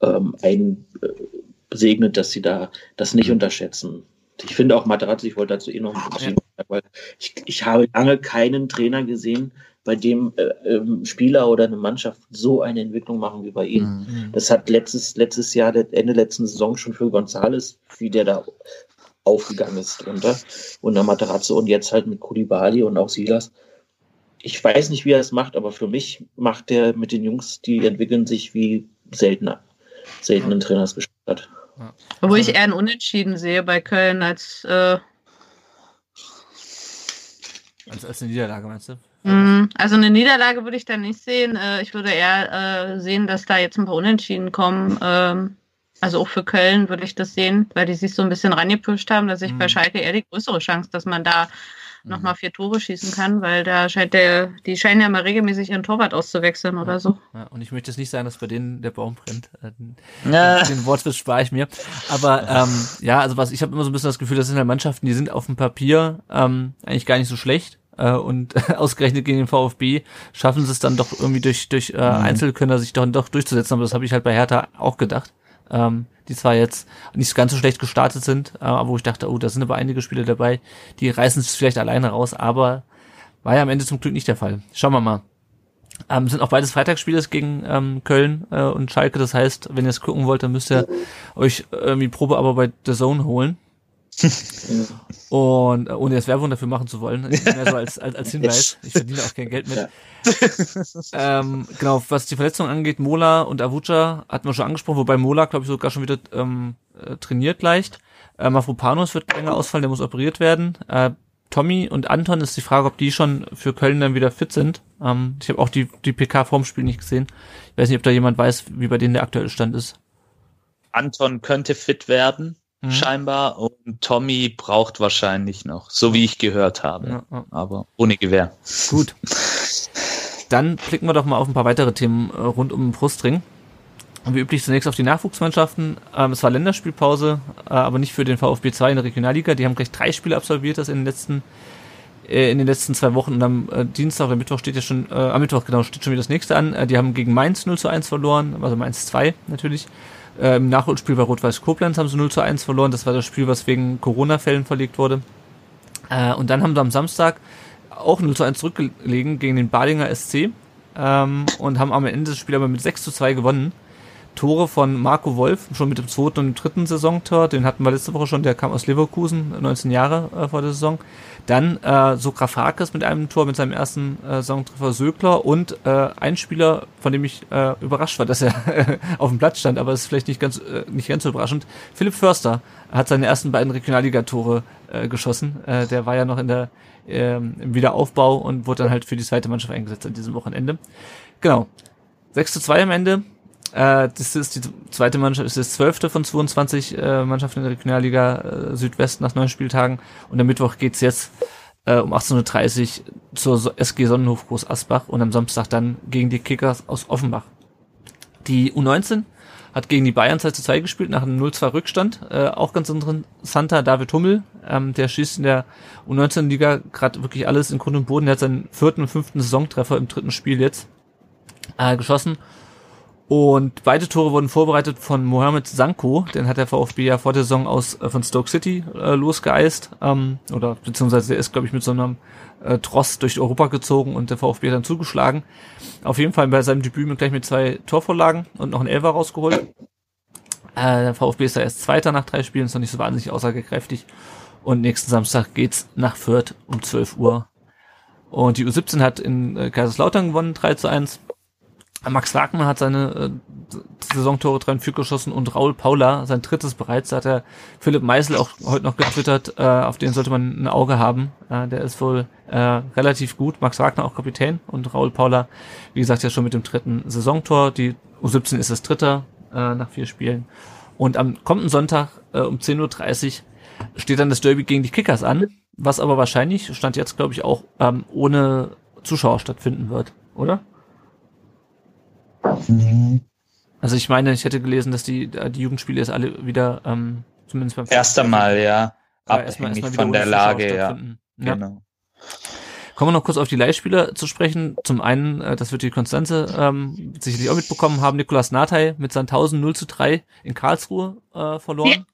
ähm, ein äh, dass sie da das nicht mhm. unterschätzen. Ich finde auch Materazzi, ich wollte dazu eh noch ein bisschen, ja. weil ich, ich habe lange keinen Trainer gesehen, bei dem äh, ähm, Spieler oder eine Mannschaft so eine Entwicklung machen wie bei ihm. Mhm. Das hat letztes, letztes Jahr, Ende letzten Saison schon für Gonzales, wie der da aufgegangen ist drunter, unter Materazzo und jetzt halt mit Kulibali und auch Silas. Ich weiß nicht, wie er es macht, aber für mich macht der mit den Jungs, die entwickeln sich wie seltener, seltenen Trainers gespielt hat. Ja. Obwohl ich eher ein Unentschieden sehe bei Köln als äh als, als eine Niederlage, meinst du? Mhm. Also eine Niederlage würde ich da nicht sehen. Äh, ich würde eher äh, sehen, dass da jetzt ein paar Unentschieden kommen. Also auch für Köln würde ich das sehen, weil die sich so ein bisschen rangepusht haben, dass ich mhm. bei Schalke eher die größere Chance, dass man da mhm. nochmal vier Tore schießen kann, weil da scheint der, die scheinen ja mal regelmäßig ihren Torwart auszuwechseln oder so. Ja, und ich möchte es nicht sagen, dass bei denen der Baum brennt. Äh, ja. Den Wortwitz spare ich mir. Aber ähm, ja, also was ich habe immer so ein bisschen das Gefühl, das sind halt Mannschaften, die sind auf dem Papier ähm, eigentlich gar nicht so schlecht äh, und ausgerechnet gegen den VfB schaffen sie es dann doch irgendwie durch durch äh, mhm. Einzelkönner sich doch, doch durchzusetzen. Aber das habe ich halt bei Hertha auch gedacht. Ähm, die zwar jetzt nicht ganz so schlecht gestartet sind, äh, aber wo ich dachte, oh, da sind aber einige Spieler dabei, die reißen es vielleicht alleine raus, aber war ja am Ende zum Glück nicht der Fall. Schauen wir mal. Ähm, sind auch beides Freitagsspiele gegen ähm, Köln äh, und Schalke. Das heißt, wenn ihr es gucken wollt, dann müsst ihr euch irgendwie Probe aber bei The Zone holen und äh, ohne jetzt Werbung dafür machen zu wollen, mehr so als, als, als Hinweis. Ich verdiene auch kein Geld mit. ähm, genau, was die Verletzung angeht, Mola und Avucha hatten wir schon angesprochen, wobei Mola, glaube ich, sogar schon wieder ähm, äh, trainiert leicht. Äh, Mafropanos wird länger ausfallen, der muss operiert werden. Äh, Tommy und Anton ist die Frage, ob die schon für Köln dann wieder fit sind. Ähm, ich habe auch die, die PK vorm Spiel nicht gesehen. Ich weiß nicht, ob da jemand weiß, wie bei denen der aktuelle Stand ist. Anton könnte fit werden mhm. scheinbar. Und Tommy braucht wahrscheinlich noch, so wie ich gehört habe. Ja, ja. Aber ohne Gewehr. Gut. Dann blicken wir doch mal auf ein paar weitere Themen äh, rund um den Brustring. Wie üblich zunächst auf die Nachwuchsmannschaften. Ähm, es war Länderspielpause, äh, aber nicht für den VfB 2 in der Regionalliga. Die haben gleich drei Spiele absolviert, das in den letzten äh, in den letzten zwei Wochen und am äh, Dienstag oder Mittwoch steht ja schon, äh, am Mittwoch genau, steht schon wieder das nächste an. Äh, die haben gegen Mainz 0 zu 1 verloren, also Mainz 2 natürlich. Äh, Im Nachholspiel bei Rot-Weiß Koblenz haben sie 0 zu 1 verloren. Das war das Spiel, was wegen Corona-Fällen verlegt wurde. Äh, und dann haben sie am Samstag auch 0 zu 1 zurückgelegen gegen den Balinger SC ähm, und haben am Ende des Spiels aber mit 6 zu 2 gewonnen. Tore von Marco Wolf, schon mit dem zweiten und dritten Saisontor, den hatten wir letzte Woche schon, der kam aus Leverkusen, 19 Jahre äh, vor der Saison. Dann äh, Sokrafakis mit einem Tor, mit seinem ersten äh, Saisontreffer Sögler und äh, ein Spieler, von dem ich äh, überrascht war, dass er auf dem Platz stand, aber es ist vielleicht nicht ganz, äh, nicht ganz so überraschend. Philipp Förster hat seine ersten beiden Regionalligatore äh, geschossen. Äh, der war ja noch in der äh, im Wiederaufbau und wurde dann halt für die zweite Mannschaft eingesetzt an diesem Wochenende. Genau. 6 zu 2 am Ende. Äh, das ist die zweite Mannschaft, ist das zwölfte von 22 äh, Mannschaften in der Regionalliga äh, Südwest nach neun Spieltagen. Und am Mittwoch geht's jetzt äh, um 18.30 Uhr zur SG Sonnenhof Groß Asbach und am Samstag dann gegen die Kickers aus Offenbach. Die U19 hat gegen die Bayern 2 zu 2 gespielt, nach einem 0-2 Rückstand. Äh, auch ganz interessanter David Hummel, ähm, der schießt in der U19-Liga gerade wirklich alles in Grund und Boden. Der hat seinen vierten und fünften Saisontreffer im dritten Spiel jetzt äh, geschossen und beide Tore wurden vorbereitet von Mohamed Sanko, den hat der VfB ja vor der Saison aus äh, von Stoke City äh, losgeeist, ähm, oder beziehungsweise er ist, glaube ich, mit so einem äh, Tross durch Europa gezogen und der VfB hat dann zugeschlagen. Auf jeden Fall bei seinem Debüt mit gleich mit zwei Torvorlagen und noch ein Elfer rausgeholt. Äh, der VfB ist da erst Zweiter nach drei Spielen, ist noch nicht so wahnsinnig aussagekräftig. Und nächsten Samstag geht's nach Fürth um 12 Uhr. Und die U17 hat in äh, Kaiserslautern gewonnen, 3 zu 1. Max Wagner hat seine äh, Saisontore 3 und 4 geschossen und Raul Paula sein drittes bereits. Da hat er Philipp Meisel auch heute noch getwittert, äh, auf den sollte man ein Auge haben. Äh, der ist wohl äh, relativ gut. Max Wagner auch Kapitän und Raul Paula, wie gesagt, ja schon mit dem dritten Saisontor. Die U17 ist das dritte äh, nach vier Spielen. Und am kommenden Sonntag äh, um 10.30 Uhr steht dann das Derby gegen die Kickers an, was aber wahrscheinlich, stand jetzt glaube ich auch, ähm, ohne Zuschauer stattfinden wird, oder? Mhm. Also ich meine, ich hätte gelesen, dass die, die Jugendspiele jetzt alle wieder, ähm, zumindest beim Erst einmal, ja. Abhängig erst mal, erst mal von der Lage, ja. Ja. Genau. Kommen wir noch kurz auf die Leihspieler zu sprechen. Zum einen, äh, das wird die Konstanze ähm, sicherlich auch mitbekommen haben, Nikolas Nathai mit Sandhausen 0 zu 3 in Karlsruhe äh, verloren.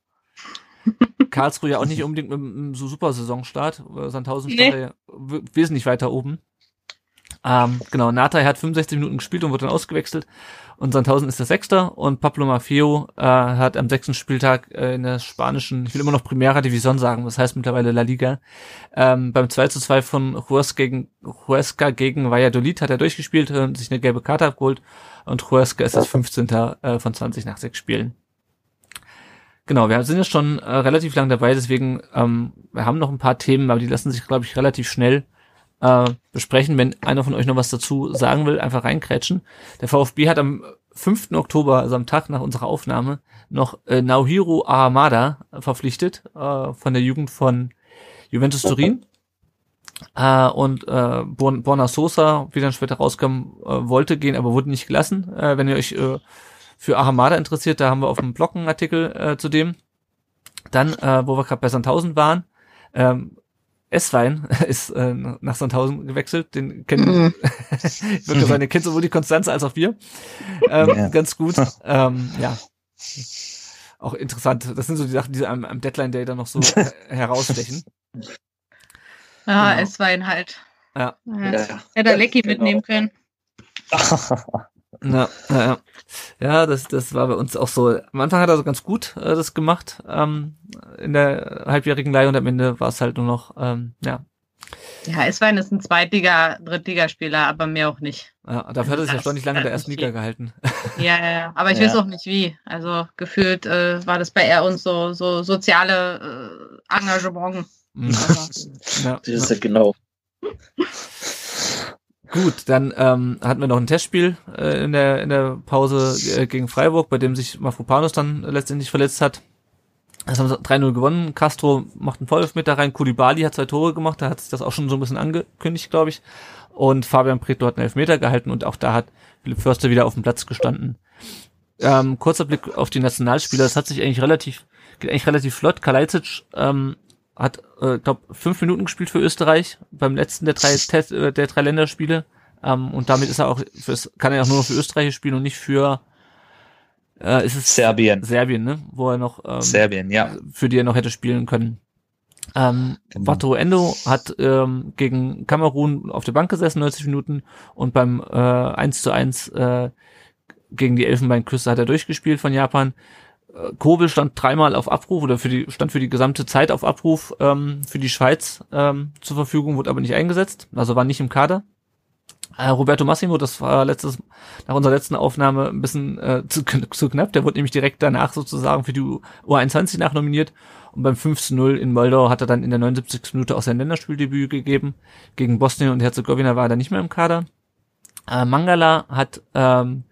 Karlsruhe ja auch nicht unbedingt mit einem so super Saisonstart. Äh, Sandhausen stand Nee. da ja wesentlich weiter oben. Ähm, genau, Nathai hat 65 Minuten gespielt und wurde dann ausgewechselt. Und Sandhausen ist der Sechster und Pablo Maffeo äh, hat am sechsten Spieltag äh, in der spanischen, ich will immer noch Primera Division sagen, das heißt mittlerweile La Liga, ähm, beim 2 zu 2 von Huesca gegen, Huesca gegen Valladolid hat er durchgespielt und sich eine gelbe Karte abgeholt und Huesca ist das 15. Äh, von 20 nach sechs Spielen. Genau, wir sind jetzt schon äh, relativ lang dabei, deswegen ähm, wir haben noch ein paar Themen, aber die lassen sich, glaube ich, relativ schnell äh, besprechen. Wenn einer von euch noch was dazu sagen will, einfach reinkrätschen. Der VfB hat am 5. Oktober, also am Tag nach unserer Aufnahme, noch äh, Naohiro Ahamada verpflichtet äh, von der Jugend von Juventus Turin. Äh, und äh, Born Borna Sosa, wie dann später rauskam, äh, wollte gehen, aber wurde nicht gelassen. Äh, wenn ihr euch äh, für Ahamada interessiert, da haben wir auf dem Blog einen Artikel äh, zu dem. Dann, äh, wo wir gerade bei Sandhausen waren, ähm, Esswein ist äh, nach Sandhausen gewechselt. Den kennen, ich würde sagen, den kennt sowohl die Konstanze als auch wir. Ähm, Ja. Ganz gut. Ähm, ja. Auch interessant. Das sind so die Sachen, die am, am Deadline Day dann noch so herausstechen. Ja, Genau. es war ihn halt. Ja. Ja. Ja, Hätte er Lecky genau. mitnehmen können. Ja, ja, ja. ja das, das war bei uns auch so. Am Anfang hat er so ganz gut äh, das gemacht ähm, in der halbjährigen Leihe und am Ende war es halt nur noch, ähm, ja, Ja, Eswein ist ein Zweitliga-, Drittligaspieler, aber mehr auch nicht. ja, dafür hat er sich ja schon nicht lange in der ersten Liga gehalten. Ja, ja, ja. Aber ich Ja. weiß auch nicht wie. Also gefühlt äh, war das bei er uns so, so soziale äh, Engagement. Mhm. ja, Das ist ja genau. Gut, dann ähm, hatten wir noch ein Testspiel äh, in der in der Pause äh, gegen Freiburg, bei dem sich Mafropanos dann letztendlich verletzt hat. Das haben sie 3-0 gewonnen. Castro macht einen Vorwurf mit da rein. Kulibali hat zwei Tore gemacht. Da hat sich das auch schon so ein bisschen angekündigt, glaube ich. Und Fabian Preto hat einen Elfmeter gehalten und auch da hat Philipp Förster wieder auf dem Platz gestanden. Ähm, kurzer Blick auf die Nationalspieler. Das hat sich eigentlich relativ, geht eigentlich relativ flott. Kalajdzic ähm, hat, äh, glaube fünf Minuten gespielt für Österreich beim letzten der drei Test, äh, der drei Länderspiele. Ähm, und damit ist er auch fürs, kann er auch nur noch für Österreich spielen und nicht für äh, ist es Serbien. Serbien, ne? Wo er noch ähm, Serbien, ja. für die er noch hätte spielen können. Ähm, Genau. Watu Endo hat ähm, gegen Kamerun auf der Bank gesessen, 90 Minuten, und beim äh, 1 zu 1 äh, gegen die Elfenbeinküste hat er durchgespielt von Japan. Äh, Kobel stand dreimal auf Abruf oder für die stand für die gesamte Zeit auf Abruf ähm, für die Schweiz ähm, zur Verfügung, wurde aber nicht eingesetzt, also war nicht im Kader. Äh, Roberto Massimo, das war letztes, nach unserer letzten Aufnahme ein bisschen äh, zu, zu knapp. Der wurde nämlich direkt danach sozusagen für die U- U21 nachnominiert. Und beim 5 zu 0 in Moldau hat er dann in der 79. Minute auch sein Länderspieldebüt gegeben. Gegen Bosnien und Herzegowina war er dann nicht mehr im Kader. Äh, Mangala hat ähm,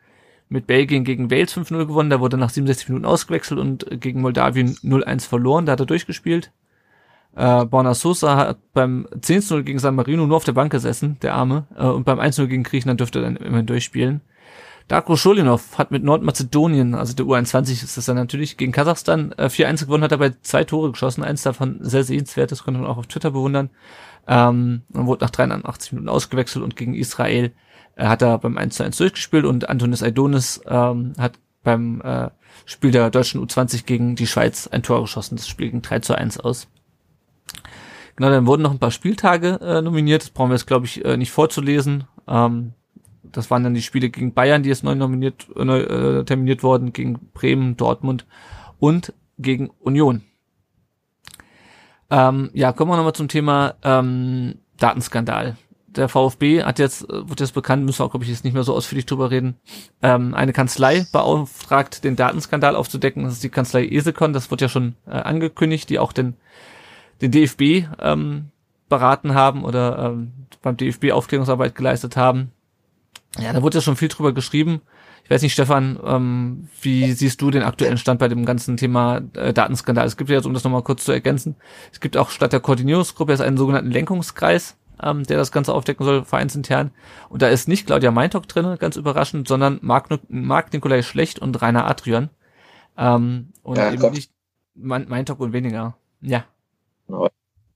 mit Belgien gegen Wales 5-0 gewonnen. Da wurde nach 67 Minuten ausgewechselt und gegen Moldawien 0-1 verloren. Da hat er durchgespielt. Äh, Borna Sosa hat beim 10-0 gegen San Marino nur auf der Bank gesessen, der Arme. Äh, und beim 1-0 gegen Griechenland dürfte er dann immerhin durchspielen. Darko Scholinov hat mit Nordmazedonien, also der U21 ist das dann natürlich, gegen Kasachstan äh, 4-1 gewonnen, hat dabei zwei Tore geschossen, eins davon sehr sehenswert, das konnte man auch auf Twitter bewundern. Ähm, und wurde nach 83 Minuten ausgewechselt und gegen Israel äh, hat er beim 1 1 durchgespielt und Antonis Aidonis ähm, hat beim äh, Spiel der deutschen U20 gegen die Schweiz ein Tor geschossen. Das Spiel ging 3 zu 1 aus. Genau, dann wurden noch ein paar Spieltage äh, nominiert. Das brauchen wir jetzt, glaube ich, äh, nicht vorzulesen. Ähm, das waren dann die Spiele gegen Bayern, die jetzt neu nominiert, äh, neu, äh, terminiert wurden, gegen Bremen, Dortmund und gegen Union. Ähm, ja, kommen wir nochmal zum Thema ähm, Datenskandal. Der VfB hat jetzt, äh, wird jetzt bekannt, müssen wir auch, glaube ich, jetzt nicht mehr so ausführlich drüber reden, ähm, eine Kanzlei beauftragt, den Datenskandal aufzudecken. Das ist die Kanzlei Esekon, das wird ja schon äh, angekündigt, die auch den, den DFB ähm, beraten haben oder ähm, beim DFB Aufklärungsarbeit geleistet haben. Ja, da wurde ja schon viel drüber geschrieben. Ich weiß nicht, Stefan, ähm, wie siehst du den aktuellen Stand bei dem ganzen Thema äh, Datenskandal? Es gibt ja jetzt, um das nochmal kurz zu ergänzen, es gibt auch statt der Koordinierungsgruppe jetzt einen sogenannten Lenkungskreis, ähm, der das Ganze aufdecken soll, vereinsintern. Und da ist nicht Claudia Meintock drin, ganz überraschend, sondern Marc, Marc Nikolai Schlecht und Rainer Adrian. Ähm, und Ja, eben Gott. nicht Mein- Meintock und weniger. Ja.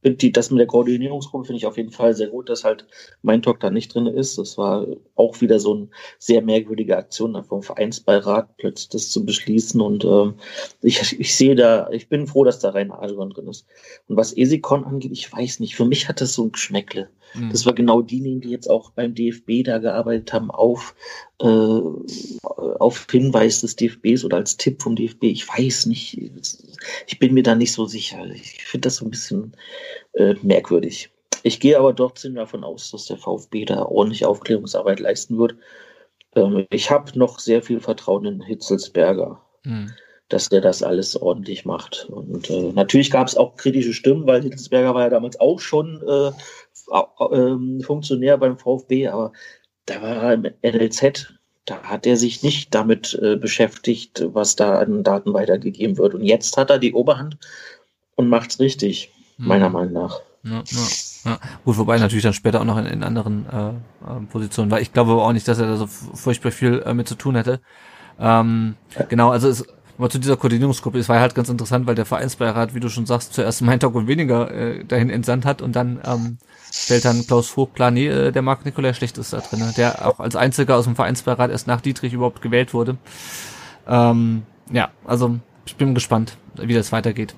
Die, das mit der Koordinierungsgruppe finde ich auf jeden Fall sehr gut, dass halt mein Talk da nicht drin ist. Das war auch wieder so eine sehr merkwürdige Aktion vom Vereinsbeirat, plötzlich das zu beschließen. Und ähm, ich, ich sehe da, ich bin froh, dass da rein Adrian drin ist. Und was Esikon angeht, ich weiß nicht, für mich hat das so ein Geschmäckle. Mhm. Das war genau diejenigen, die jetzt auch beim DFB da gearbeitet haben, auf, äh, auf Hinweis des DFBs oder als Tipp vom DFB. Ich weiß nicht, ich bin mir da nicht so sicher. Ich finde das so ein bisschen äh, merkwürdig. Ich gehe aber trotzdem davon aus, dass der VfB da ordentlich Aufklärungsarbeit leisten wird. Ähm, ich habe noch sehr viel Vertrauen in Hitzelsberger. Mhm dass der das alles ordentlich macht. Und äh, natürlich gab es auch kritische Stimmen, weil Hitzelsberger war ja damals auch schon äh, äh, Funktionär beim VfB, aber da war er im NLZ, da hat er sich nicht damit äh, beschäftigt, was da an Daten weitergegeben wird. Und jetzt hat er die Oberhand und macht's richtig, mhm. meiner Meinung nach. Ja, ja, ja. Gut, wobei natürlich dann später auch noch in, in anderen äh, äh, Positionen, weil ich glaube auch nicht, dass er da so furchtbar viel äh, mit zu tun hätte. Ähm, genau, also es aber zu dieser Koordinierungsgruppe, es war halt ganz interessant, weil der Vereinsbeirat, wie du schon sagst, zuerst Meintag und weniger äh, dahin entsandt hat und dann ähm, stellt dann Klaus Vogt klar, nee, äh, der Marc Nikolai Schlecht ist da drin, der auch als einziger aus dem Vereinsbeirat erst nach Dietrich überhaupt gewählt wurde. Ähm, ja, also ich bin gespannt, wie das weitergeht.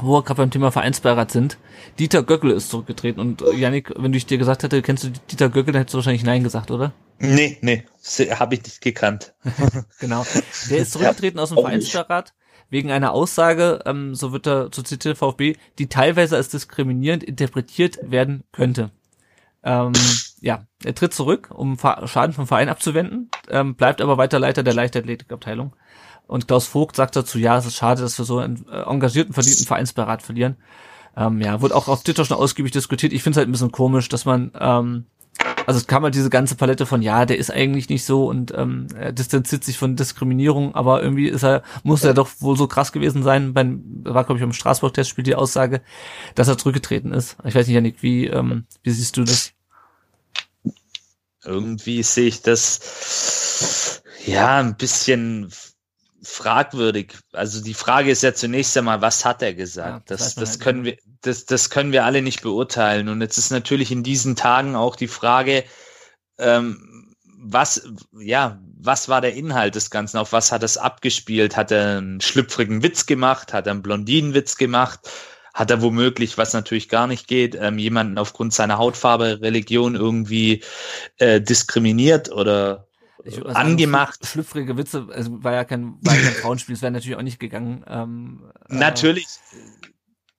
Wo wir gerade beim Thema Vereinsbeirat sind, Dieter Göckel ist zurückgetreten und äh, Janik, wenn ich dir gesagt hätte, kennst du Dieter Göckel, dann hättest du wahrscheinlich Nein gesagt, oder? Nee, nee, habe ich nicht gekannt. genau. Der ist zurückgetreten aus dem Vereinsbeirat wegen einer Aussage, ähm, so wird er zu zitieren VfB, die teilweise als diskriminierend interpretiert werden könnte. Ähm, ja, er tritt zurück, um Schaden vom Verein abzuwenden, ähm, bleibt aber weiter Leiter der Leichtathletikabteilung. Und Klaus Vogt sagt dazu, ja, es ist schade, dass wir so einen äh, engagierten, verdienten Vereinsbeirat verlieren. Ähm, ja, wurde auch auf Twitter schon ausgiebig diskutiert. Ich finde es halt ein bisschen komisch, dass man ähm, also es kam halt diese ganze Palette von, ja, der ist eigentlich nicht so und ähm, er distanziert sich von Diskriminierung, aber irgendwie ist er, muss er doch wohl so krass gewesen sein, beim, war glaube ich beim Straßburg-Testspiel die Aussage, dass er zurückgetreten ist. Ich weiß nicht, Janik, wie, ähm, wie siehst du das? Irgendwie sehe ich das ja ein bisschen fragwürdig. Also die Frage ist ja zunächst einmal, was hat er gesagt? Ja, das, das, halt können wir, das, das können wir alle nicht beurteilen. Und jetzt ist natürlich in diesen Tagen auch die Frage, ähm, was, ja, was war der Inhalt des Ganzen? Auf was hat es abgespielt? Hat er einen schlüpfrigen Witz gemacht? Hat er einen Blondinenwitz gemacht? Hat er womöglich, was natürlich gar nicht geht, ähm, jemanden aufgrund seiner Hautfarbe, Religion irgendwie äh, diskriminiert oder ich angemacht. schlüpfrige Witze, also war ja kein, war kein Frauenspiel, es wäre natürlich auch nicht gegangen. Ähm, äh, natürlich,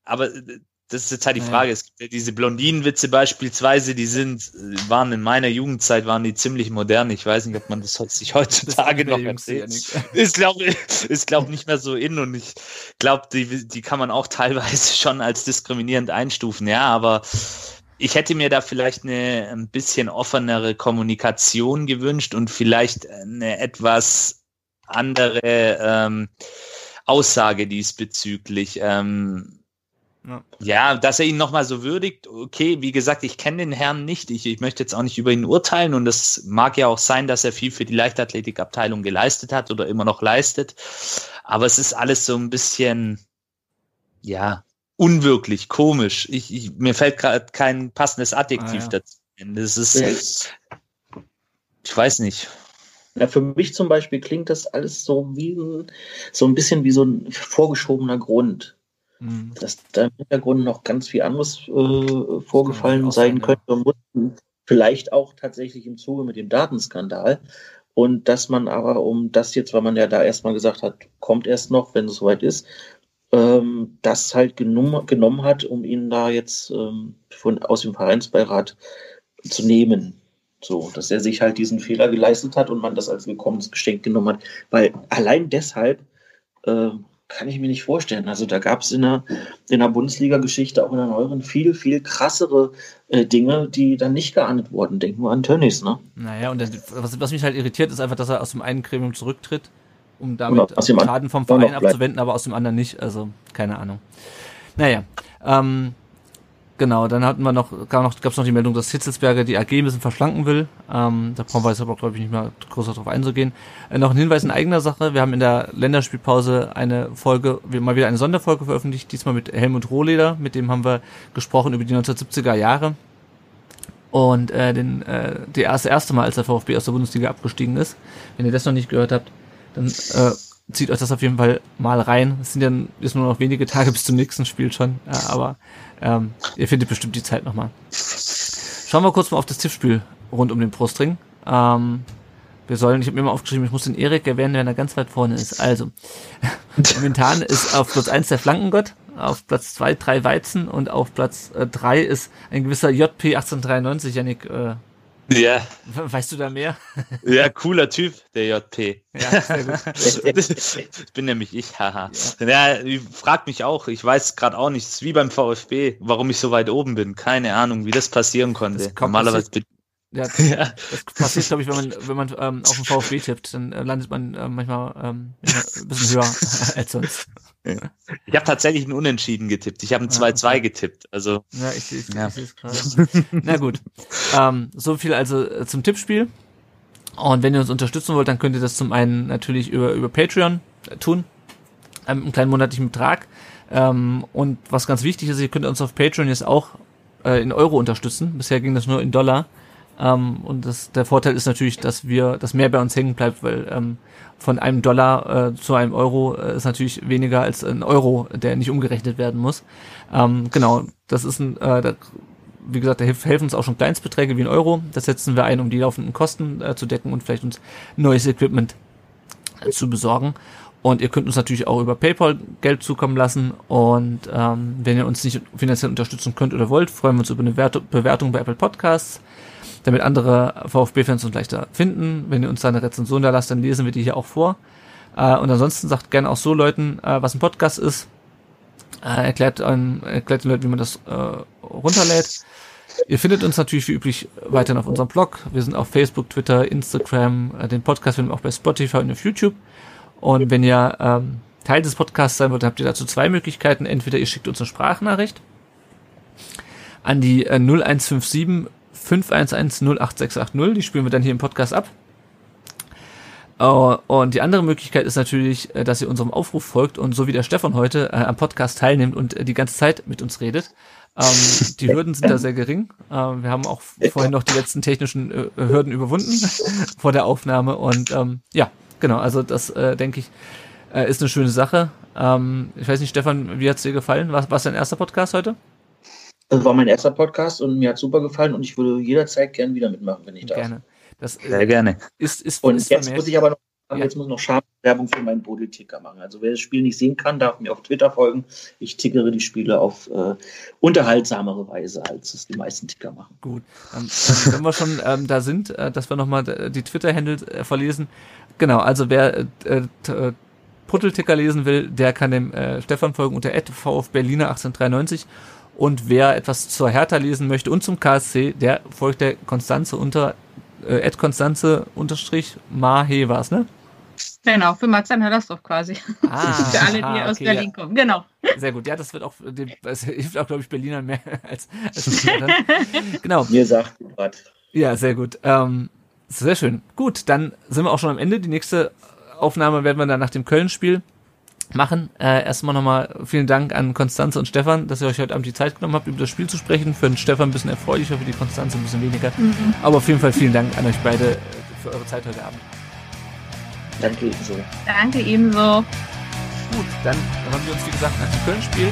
aber äh, das ist jetzt halt die Frage. Ja. Es gibt ja diese Blondinenwitze beispielsweise, die sind, waren in meiner Jugendzeit, waren die ziemlich modern. Ich weiß nicht, ob man das sich heutzutage noch erzählt. Ist glaube ist glaub nicht mehr so in und ich glaube, die, die kann man auch teilweise schon als diskriminierend einstufen. Ja, aber ich hätte mir da vielleicht eine ein bisschen offenere Kommunikation gewünscht und vielleicht eine etwas andere ähm, Aussage diesbezüglich. Ähm, ja. ja. dass er ihn nochmal so würdigt, okay, wie gesagt, ich kenne den Herrn nicht, ich, ich möchte jetzt auch nicht über ihn urteilen und es mag ja auch sein, dass er viel für die Leichtathletikabteilung geleistet hat oder immer noch leistet, aber es ist alles so ein bisschen, ja, unwirklich, komisch. Ich, ich, mir fällt gerade kein passendes Adjektiv ah, ja. dazu. Das ist, ich weiß nicht. Ja, für mich zum Beispiel klingt das alles so wie so ein bisschen wie so ein vorgeschobener Grund. Mhm. Dass da im Hintergrund noch ganz viel anderes äh, vorgefallen sein könnte und vielleicht auch tatsächlich im Zuge mit dem Datenskandal. Und dass man aber um das jetzt, weil man ja da erstmal gesagt hat, kommt erst noch, wenn es soweit ist, ähm, das halt genommen, genommen hat, um ihn da jetzt ähm, von, aus dem Vereinsbeirat zu nehmen. So, dass er sich halt diesen Fehler geleistet hat und man das als willkommenes Geschenk genommen hat. Weil allein deshalb äh, kann ich mir nicht vorstellen. Also da gab es in der, in der Bundesliga-Geschichte, auch in der neueren, viel, viel krassere äh, Dinge, die dann nicht geahndet wurden. Denken wir an Tönnies, ne? Naja, und das, was, was mich halt irritiert, ist einfach, dass er aus dem einen Gremium zurücktritt um damit Schaden vom Verein abzuwenden, aber aus dem anderen nicht. Also keine Ahnung. Naja, ähm, genau, dann hatten wir noch, gab noch, gab's noch die Meldung, dass Hitzelsberger die AG ein bisschen verschlanken will. Ähm, da brauchen wir jetzt aber, glaube ich, nicht mehr größer drauf einzugehen. Äh, noch ein Hinweis in eigener Sache. Wir haben in der Länderspielpause eine Folge, mal wieder eine Sonderfolge veröffentlicht, diesmal mit Helmut Rohleder. Mit dem haben wir gesprochen über die 1970er Jahre. Und äh, den, äh, die erste, erste Mal, als der VfB aus der Bundesliga abgestiegen ist. Wenn ihr das noch nicht gehört habt, dann äh, zieht euch das auf jeden Fall mal rein. Es sind ja ist nur noch wenige Tage bis zum nächsten Spiel schon, ja, aber ähm, ihr findet bestimmt die Zeit nochmal. Schauen wir kurz mal auf das Tippspiel rund um den Brustring. Ähm, wir sollen, ich habe mir mal aufgeschrieben, ich muss den Erik erwähnen, wenn er ganz weit vorne ist. Also, momentan ist auf Platz 1 der Flankengott, auf Platz 2 drei Weizen und auf Platz 3 äh, ist ein gewisser JP 1893, Janik, äh, ja. Weißt du da mehr? Ja, cooler Typ, der JP. Ja, sehr gut. das bin nämlich ich, haha. Ja, ja fragt mich auch. Ich weiß gerade auch nicht, wie beim VfB, warum ich so weit oben bin. Keine Ahnung, wie das passieren konnte. Das Normalerweise bin ja, ja, das passiert, glaube ich, wenn man, wenn man ähm, auf den VfB tippt, dann äh, landet man äh, manchmal ähm, ein bisschen höher als sonst. Ich habe tatsächlich einen Unentschieden getippt. Ich habe ein 2-2 okay. getippt. Also, ja, ich sehe ja. es gerade. Na gut. Ähm, so viel also äh, zum Tippspiel. Und wenn ihr uns unterstützen wollt, dann könnt ihr das zum einen natürlich über, über Patreon tun. Ähm, einen kleinen monatlichen Betrag. Ähm, und was ganz wichtig ist, ihr könnt uns auf Patreon jetzt auch äh, in Euro unterstützen. Bisher ging das nur in Dollar. Ähm, und das, der Vorteil ist natürlich, dass wir, dass mehr bei uns hängen bleibt, weil ähm, von einem Dollar äh, zu einem Euro äh, ist natürlich weniger als ein Euro, der nicht umgerechnet werden muss. Ähm, genau, das ist ein, äh, da, wie gesagt, da helfen uns auch schon Kleinstbeträge wie ein Euro. Das setzen wir ein, um die laufenden Kosten äh, zu decken und vielleicht uns neues Equipment äh, zu besorgen. Und ihr könnt uns natürlich auch über PayPal Geld zukommen lassen. Und ähm, wenn ihr uns nicht finanziell unterstützen könnt oder wollt, freuen wir uns über eine Wert Bewertung bei Apple Podcasts damit andere VfB-Fans uns leichter finden. Wenn ihr uns da eine Rezension da lasst, dann lesen wir die hier auch vor. Äh, und ansonsten sagt gerne auch so Leuten, äh, was ein Podcast ist. Äh, erklärt, erklärt den Leuten, wie man das runterlädt. Ihr findet uns natürlich wie üblich weiterhin auf unserem Blog. Wir sind auf Facebook, Twitter, Instagram. Den Podcast finden wir auch bei Spotify und auf YouTube. Und wenn ihr ähm, Teil des Podcasts sein wollt, habt ihr dazu zwei Möglichkeiten. Entweder ihr schickt uns eine Sprachnachricht an die äh, 0157 511-08680. Die spielen wir dann hier im Podcast ab. Uh, und die andere Möglichkeit ist natürlich, äh, dass ihr unserem Aufruf folgt und so wie der Stefan heute äh, am Podcast teilnimmt und äh, die ganze Zeit mit uns redet. Ähm, die Hürden sind da sehr gering. Ähm, wir haben auch vorhin noch die letzten technischen äh, Hürden überwunden vor der Aufnahme. Und ähm, ja, genau, also das äh, denke ich, äh, ist eine schöne Sache. Ähm, ich weiß nicht, Stefan, wie hat's dir gefallen? Was war dein erster Podcast heute? Das war mein erster Podcast und mir hat super gefallen und ich würde jederzeit gern wieder mitmachen, wenn ich darf. Gerne. Das, äh, Sehr gerne. Ist, ist, und ist jetzt vermehrt. muss ich aber noch ja. jetzt muss noch scharfe Werbung für meinen Bodel-Ticker machen. Also wer das Spiel nicht sehen kann, darf mir auf Twitter folgen. Ich tickere die Spiele auf äh, unterhaltsamere Weise, als es die meisten Ticker machen. Gut. Ähm, wenn wir schon ähm, da sind, äh, dass wir nochmal äh, die Twitter-Handle äh, verlesen. Genau, also wer äh, äh, Puttelticker lesen will, der kann dem äh, Stefan folgen unter VfBerliner 1893 und wer etwas zur Hertha lesen möchte und zum KSC, der folgt der Konstanze unter äh, Ed Konstanze unterstrich Mahe war es, ne? Genau, für Marzahn Hellersdorf quasi. Ah, für alle, die aha, aus okay, Berlin ja. kommen. Genau. Sehr gut. Ja, das wird auch, das hilft auch, glaube ich, Berlinern mehr als, als Genau. Mir sagt gerade. Ja, sehr gut. Ähm, sehr schön. Gut, dann sind wir auch schon am Ende. Die nächste Aufnahme werden wir dann nach dem Köln-Spiel machen. Äh, erstmal nochmal vielen Dank an Konstanze und Stefan, dass ihr euch heute Abend die Zeit genommen habt, über das Spiel zu sprechen. Für den Stefan ein bisschen erfreulicher, für die Konstanze ein bisschen weniger. Mhm. Aber auf jeden Fall vielen Dank an euch beide für eure Zeit heute Abend. Danke ebenso. Danke ebenso. Gut, dann haben wir uns, wie gesagt, nach dem Köln-Spiel. Äh,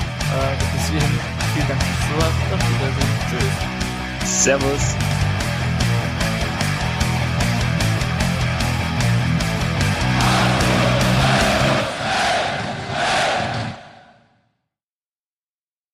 bis hierhin vielen Dank fürs Zuhören und auf Wiedersehen. Tschüss. Servus.